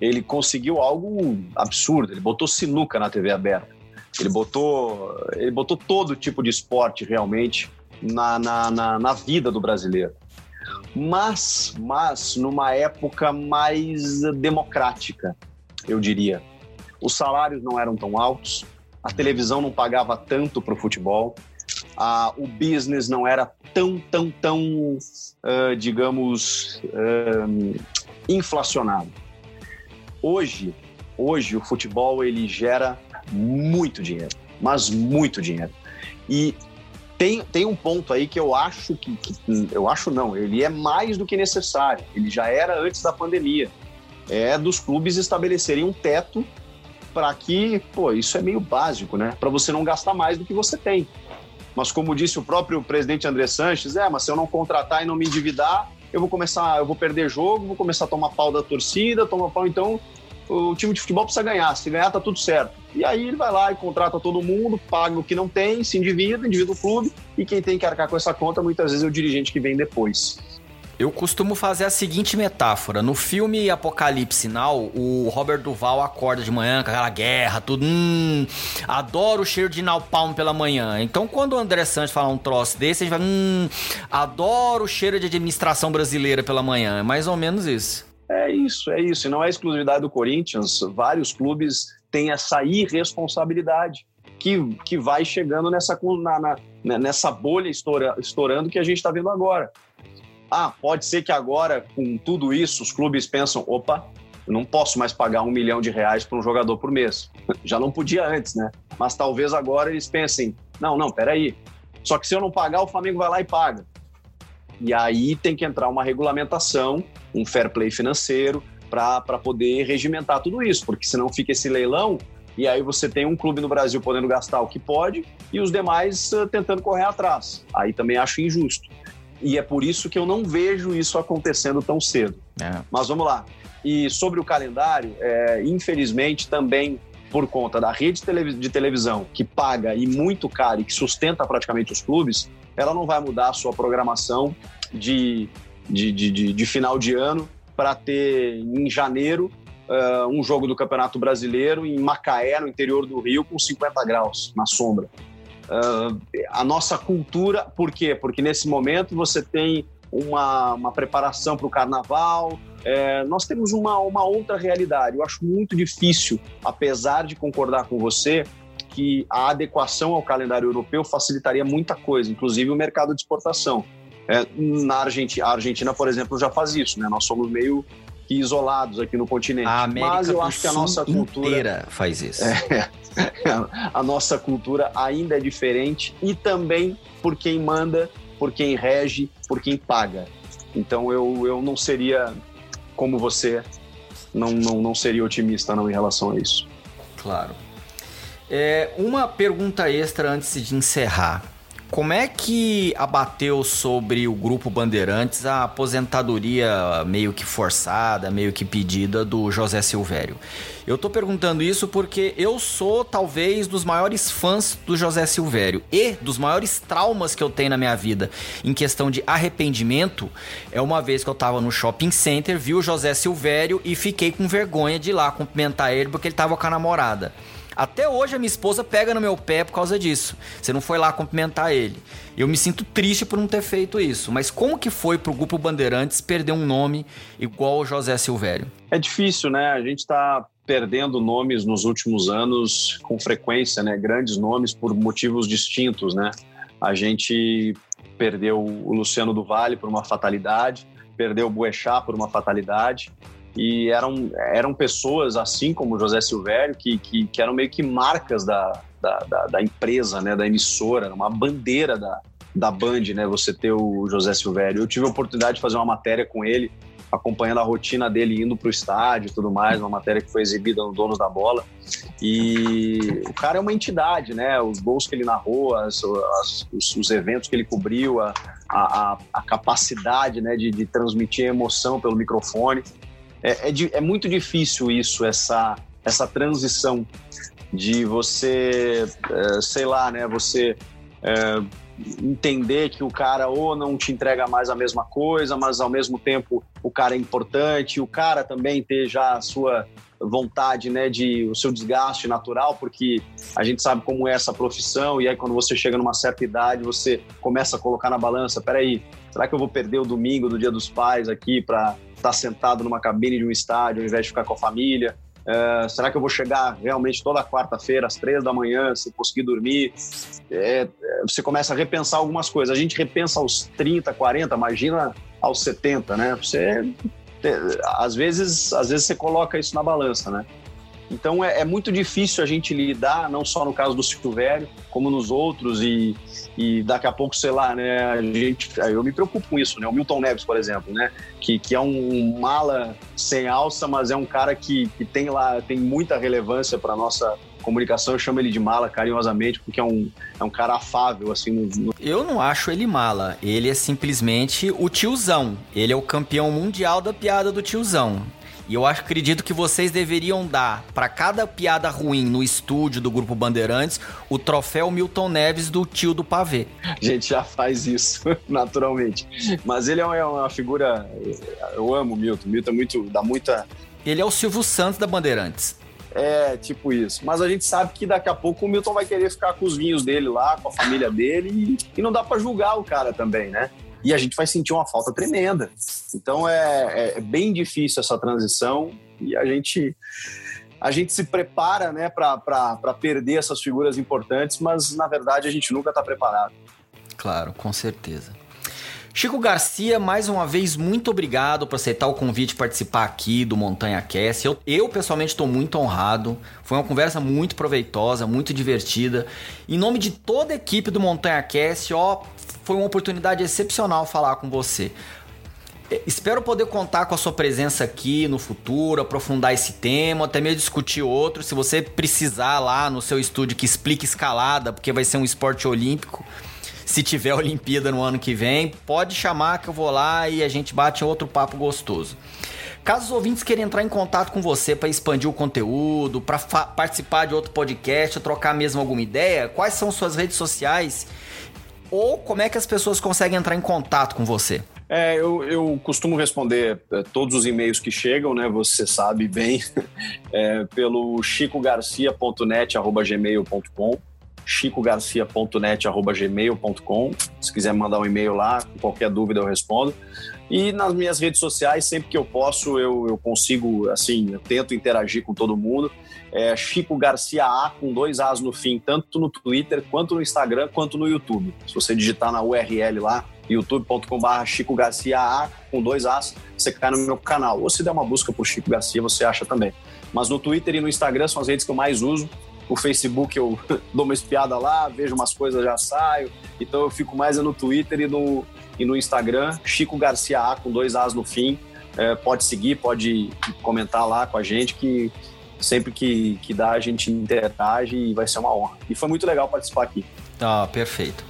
ele conseguiu algo absurdo. Ele botou sinuca na TV aberta. Ele botou, ele botou todo tipo de esporte realmente na, na, na, na vida do brasileiro. Mas, mas numa época mais democrática, eu diria. Os salários não eram tão altos, a televisão não pagava tanto para o futebol, a, o business não era tão, tão, tão, uh, digamos, inflacionado. Hoje, hoje o futebol ele gera muito dinheiro, mas muito dinheiro. E tem, tem um ponto aí que eu acho que, que, Eu acho não, ele é mais do que necessário. Ele já era antes da pandemia. É dos clubes estabelecerem um teto para que, pô, isso é meio básico, né? Para você não gastar mais do que você tem. Mas como disse o próprio presidente André Sanches, é, mas se eu não contratar e não me endividar, eu vou começar, eu vou perder jogo, vou começar a tomar pau da torcida, tomar pau, então o time de futebol precisa ganhar. Se ganhar, tá tudo certo. E aí ele vai lá e contrata todo mundo, paga o que não tem, se endivida, endivida o clube, e quem tem que arcar com essa conta muitas vezes é o dirigente que vem depois. Eu costumo fazer a seguinte metáfora. No filme Apocalipse Now, o Robert Duval acorda de manhã com aquela guerra, tudo. Hum, adoro o cheiro de napalm pela manhã. Então, quando o André Santos fala um troço desse, a gente vai. Hum, adoro o cheiro de administração brasileira pela manhã. É mais ou menos isso. É isso, é isso. E não é exclusividade do Corinthians. Vários clubes têm essa irresponsabilidade que, que vai chegando nessa, na, na, né, nessa bolha estoura, estourando que a gente está vendo agora. Ah, pode ser que agora, com tudo isso, os clubes pensam: opa, não posso mais pagar um milhão de reais para um jogador por mês. [laughs] Já não podia antes, né? Mas talvez agora eles pensem: não, não, peraí. Só que se eu não pagar, o Flamengo vai lá e paga. E aí tem que entrar uma regulamentação, um fair play financeiro, para poder regimentar tudo isso, porque senão fica esse leilão e aí você tem um clube no Brasil podendo gastar o que pode e os demais uh, tentando correr atrás. Aí também acho injusto. E é por isso que eu não vejo isso acontecendo tão cedo. É. Mas vamos lá. E sobre o calendário, é, infelizmente também por conta da rede de televisão que paga e muito caro e que sustenta praticamente os clubes, ela não vai mudar a sua programação de, de, de, de, de final de ano para ter em janeiro uh, um jogo do Campeonato Brasileiro em Macaé, no interior do Rio, com 50 graus na sombra. Uh, a nossa cultura, por quê? Porque nesse momento você tem uma, uma preparação para o carnaval, é, nós temos uma, uma outra realidade. Eu acho muito difícil, apesar de concordar com você, que a adequação ao calendário europeu facilitaria muita coisa, inclusive o mercado de exportação. É, na Argentina, a Argentina, por exemplo, já faz isso, né? Nós somos meio que isolados aqui no continente. A América Mas eu acho que a nossa cultura inteira faz isso. É, [laughs] a nossa cultura ainda é diferente e também por quem manda, por quem rege, por quem paga. Então eu, eu não seria como você, não, não, não seria otimista não em relação a isso. Claro. É, uma pergunta extra antes de encerrar. Como é que abateu sobre o grupo Bandeirantes a aposentadoria meio que forçada, meio que pedida do José Silvério? Eu tô perguntando isso porque eu sou talvez dos maiores fãs do José Silvério e dos maiores traumas que eu tenho na minha vida em questão de arrependimento é uma vez que eu tava no shopping center, vi o José Silvério e fiquei com vergonha de ir lá cumprimentar ele porque ele tava com a namorada. Até hoje a minha esposa pega no meu pé por causa disso. Você não foi lá cumprimentar ele. Eu me sinto triste por não ter feito isso. Mas como que foi pro Grupo Bandeirantes perder um nome igual o José Silvério? É difícil, né? A gente está perdendo nomes nos últimos anos com frequência, né? Grandes nomes por motivos distintos, né? A gente perdeu o Luciano do Vale por uma fatalidade, perdeu o Boechat por uma fatalidade. E eram, eram pessoas, assim como José Silvério, que, que, que eram meio que marcas da, da, da, da empresa, né, da emissora, uma bandeira da, da Band, né, você ter o José Silvério. Eu tive a oportunidade de fazer uma matéria com ele, acompanhando a rotina dele indo para o estádio e tudo mais, uma matéria que foi exibida no Donos da Bola. E o cara é uma entidade, né? Os gols que ele narrou, as, as, os, os, eventos que ele cobriu, a, a, a capacidade né, de, de, transmitir emoção pelo microfone. É, é, é muito difícil isso, essa, essa transição de você, é, sei lá, né? Você é, entender que o cara ou não te entrega mais a mesma coisa, mas ao mesmo tempo o cara é importante, o cara também ter já a sua vontade, né, de o seu desgaste natural, porque a gente sabe como é essa profissão e aí quando você chega numa certa idade, você começa a colocar na balança, peraí, será que eu vou perder o domingo do Dia dos Pais aqui para estar sentado numa cabine de um estádio ao invés de ficar com a família? Uh, será que eu vou chegar realmente toda quarta-feira às três da manhã, se conseguir dormir? É, é, você começa a repensar algumas coisas. A gente repensa aos 30, 40, imagina aos 70, né? Você, às vezes, às vezes você coloca isso na balança, né? Então é, é, muito difícil a gente lidar, não só no caso do Silvério, como nos outros, e, e daqui a pouco, sei lá, né, a gente, eu me preocupo com isso, né, o Milton Neves, por exemplo, né, que, que é um mala sem alça, mas é um cara que, que tem lá, tem muita relevância para nossa comunicação, eu chamo ele de mala carinhosamente, porque é um, é um cara afável, assim. No. Eu não acho ele mala, ele é simplesmente o tiozão, ele é o campeão mundial da piada do tiozão. E eu acredito que vocês deveriam dar para cada piada ruim no estúdio do Grupo Bandeirantes o troféu Milton Neves do tio do pavê. A gente já faz isso, [laughs] naturalmente. Mas ele é uma, é uma figura. Eu amo o Milton. Milton é muito. dá muita. Ele é o Silvio Santos da Bandeirantes. É, tipo isso. Mas a gente sabe que daqui a pouco o Milton vai querer ficar com os vinhos dele lá, com a família dele, e, e não dá para julgar o cara também, né? E a gente vai sentir uma falta tremenda. Então é, é bem difícil essa transição e a gente a gente se prepara né, para perder essas figuras importantes, mas na verdade a gente nunca está preparado. Claro, com certeza. Chico Garcia, mais uma vez, muito obrigado por aceitar o convite participar aqui do Montanha Cast. Eu, eu pessoalmente estou muito honrado. Foi uma conversa muito proveitosa, muito divertida. Em nome de toda a equipe do Montanha Cast, ó, foi uma oportunidade excepcional falar com você. É, espero poder contar com a sua presença aqui no futuro, aprofundar esse tema, até mesmo discutir outro. Se você precisar lá no seu estúdio que explique escalada, porque vai ser um esporte olímpico, se tiver [laughs] Olimpíada no ano que vem, pode chamar que eu vou lá e a gente bate outro papo gostoso. Caso os ouvintes queiram entrar em contato com você para expandir o conteúdo, para participar de outro podcast, trocar mesmo alguma ideia, quais são suas redes sociais ou como é que as pessoas conseguem entrar em contato com você? É, eu, eu costumo responder é, todos os e-mails que chegam, né? Você sabe bem, [laughs] é, pelo chicogarcia.net@gmail.com, chicogarcia.net@gmail.com. Se quiser mandar um e-mail lá, qualquer dúvida eu respondo. E nas minhas redes sociais, sempre que eu posso, eu, eu consigo, assim, eu tento interagir com todo mundo é Chico Garcia A com dois As no fim, tanto no Twitter, quanto no Instagram, quanto no YouTube. Se você digitar na URL lá, youtube.com.br Chico Garcia A com dois As, você cai no meu canal. Ou se der uma busca por Chico Garcia, você acha também. Mas no Twitter e no Instagram são as redes que eu mais uso. O Facebook eu [laughs] dou uma espiada lá, vejo umas coisas, já saio. Então eu fico mais no Twitter e no, e no Instagram, Chico Garcia A com dois As no fim. É, pode seguir, pode comentar lá com a gente que sempre que, que dá, a gente interage e vai ser uma honra. E foi muito legal participar aqui. Ah, perfeito.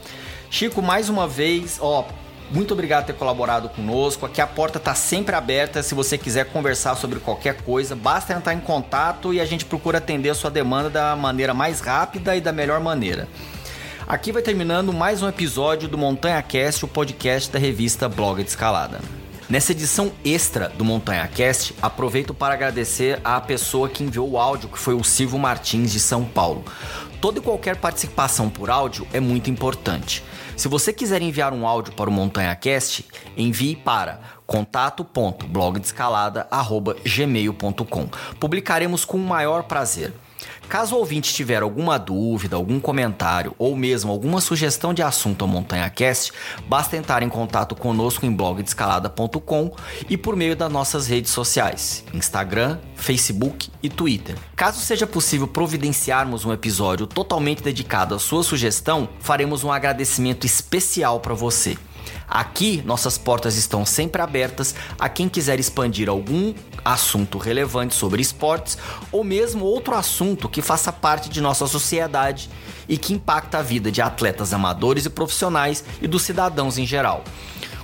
Chico, mais uma vez, ó, muito obrigado por ter colaborado conosco. Aqui a porta está sempre aberta. Se você quiser conversar sobre qualquer coisa, basta entrar em contato e a gente procura atender a sua demanda da maneira mais rápida e da melhor maneira. Aqui vai terminando mais um episódio do Montanha Cast, o podcast da revista Blog de Escalada. Nessa edição extra do Montanha Cast, aproveito para agradecer à pessoa que enviou o áudio, que foi o Silvio Martins de São Paulo. Toda e qualquer participação por áudio é muito importante. Se você quiser enviar um áudio para o Montanha Cast, envie para contato.blogdescalada.gmail.com. Publicaremos com o maior prazer. Caso o ouvinte tiver alguma dúvida, algum comentário ou mesmo alguma sugestão de assunto ao Montanha Cast, basta entrar em contato conosco em blogdescalada.com e por meio das nossas redes sociais, Instagram, Facebook e Twitter. Caso seja possível providenciarmos um episódio totalmente dedicado à sua sugestão, faremos um agradecimento especial para você. Aqui, nossas portas estão sempre abertas a quem quiser expandir algum assunto relevante sobre esportes ou mesmo outro assunto que faça parte de nossa sociedade e que impacta a vida de atletas amadores e profissionais e dos cidadãos em geral.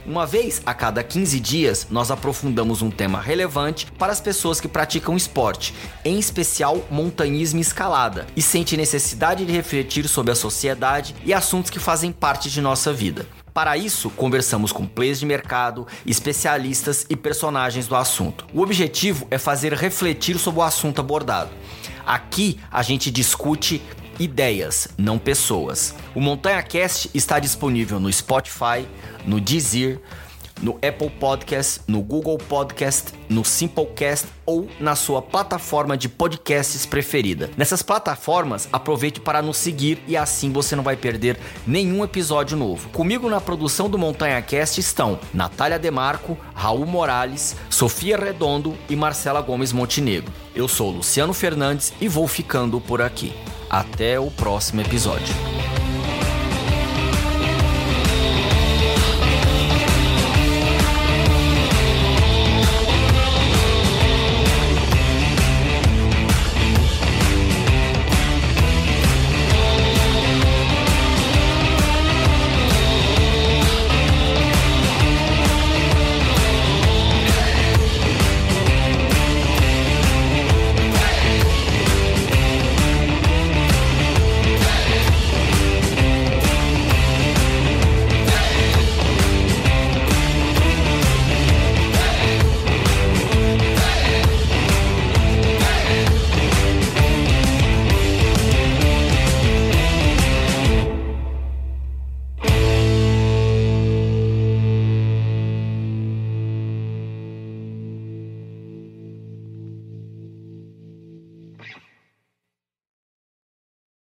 Uma vez a cada 15 dias, nós aprofundamos um tema relevante para as pessoas que praticam esporte, em especial montanhismo e escalada, e sente necessidade de refletir sobre a sociedade e assuntos que fazem parte de nossa vida. Para isso, conversamos com players de mercado, especialistas e personagens do assunto. O objetivo é fazer refletir sobre o assunto abordado. Aqui a gente discute ideias, não pessoas. O Montanha Cast está disponível no Spotify, no Deezer, no Apple Podcast, no Google Podcast, no Simplecast ou na sua plataforma de podcasts preferida. Nessas plataformas, aproveite para nos seguir e assim você não vai perder nenhum episódio novo. Comigo na produção do Montanha Cast estão Natália Demarco, Raul Morales, Sofia Redondo e Marcela Gomes Montenegro. Eu sou Luciano Fernandes e vou ficando por aqui. Até o próximo episódio.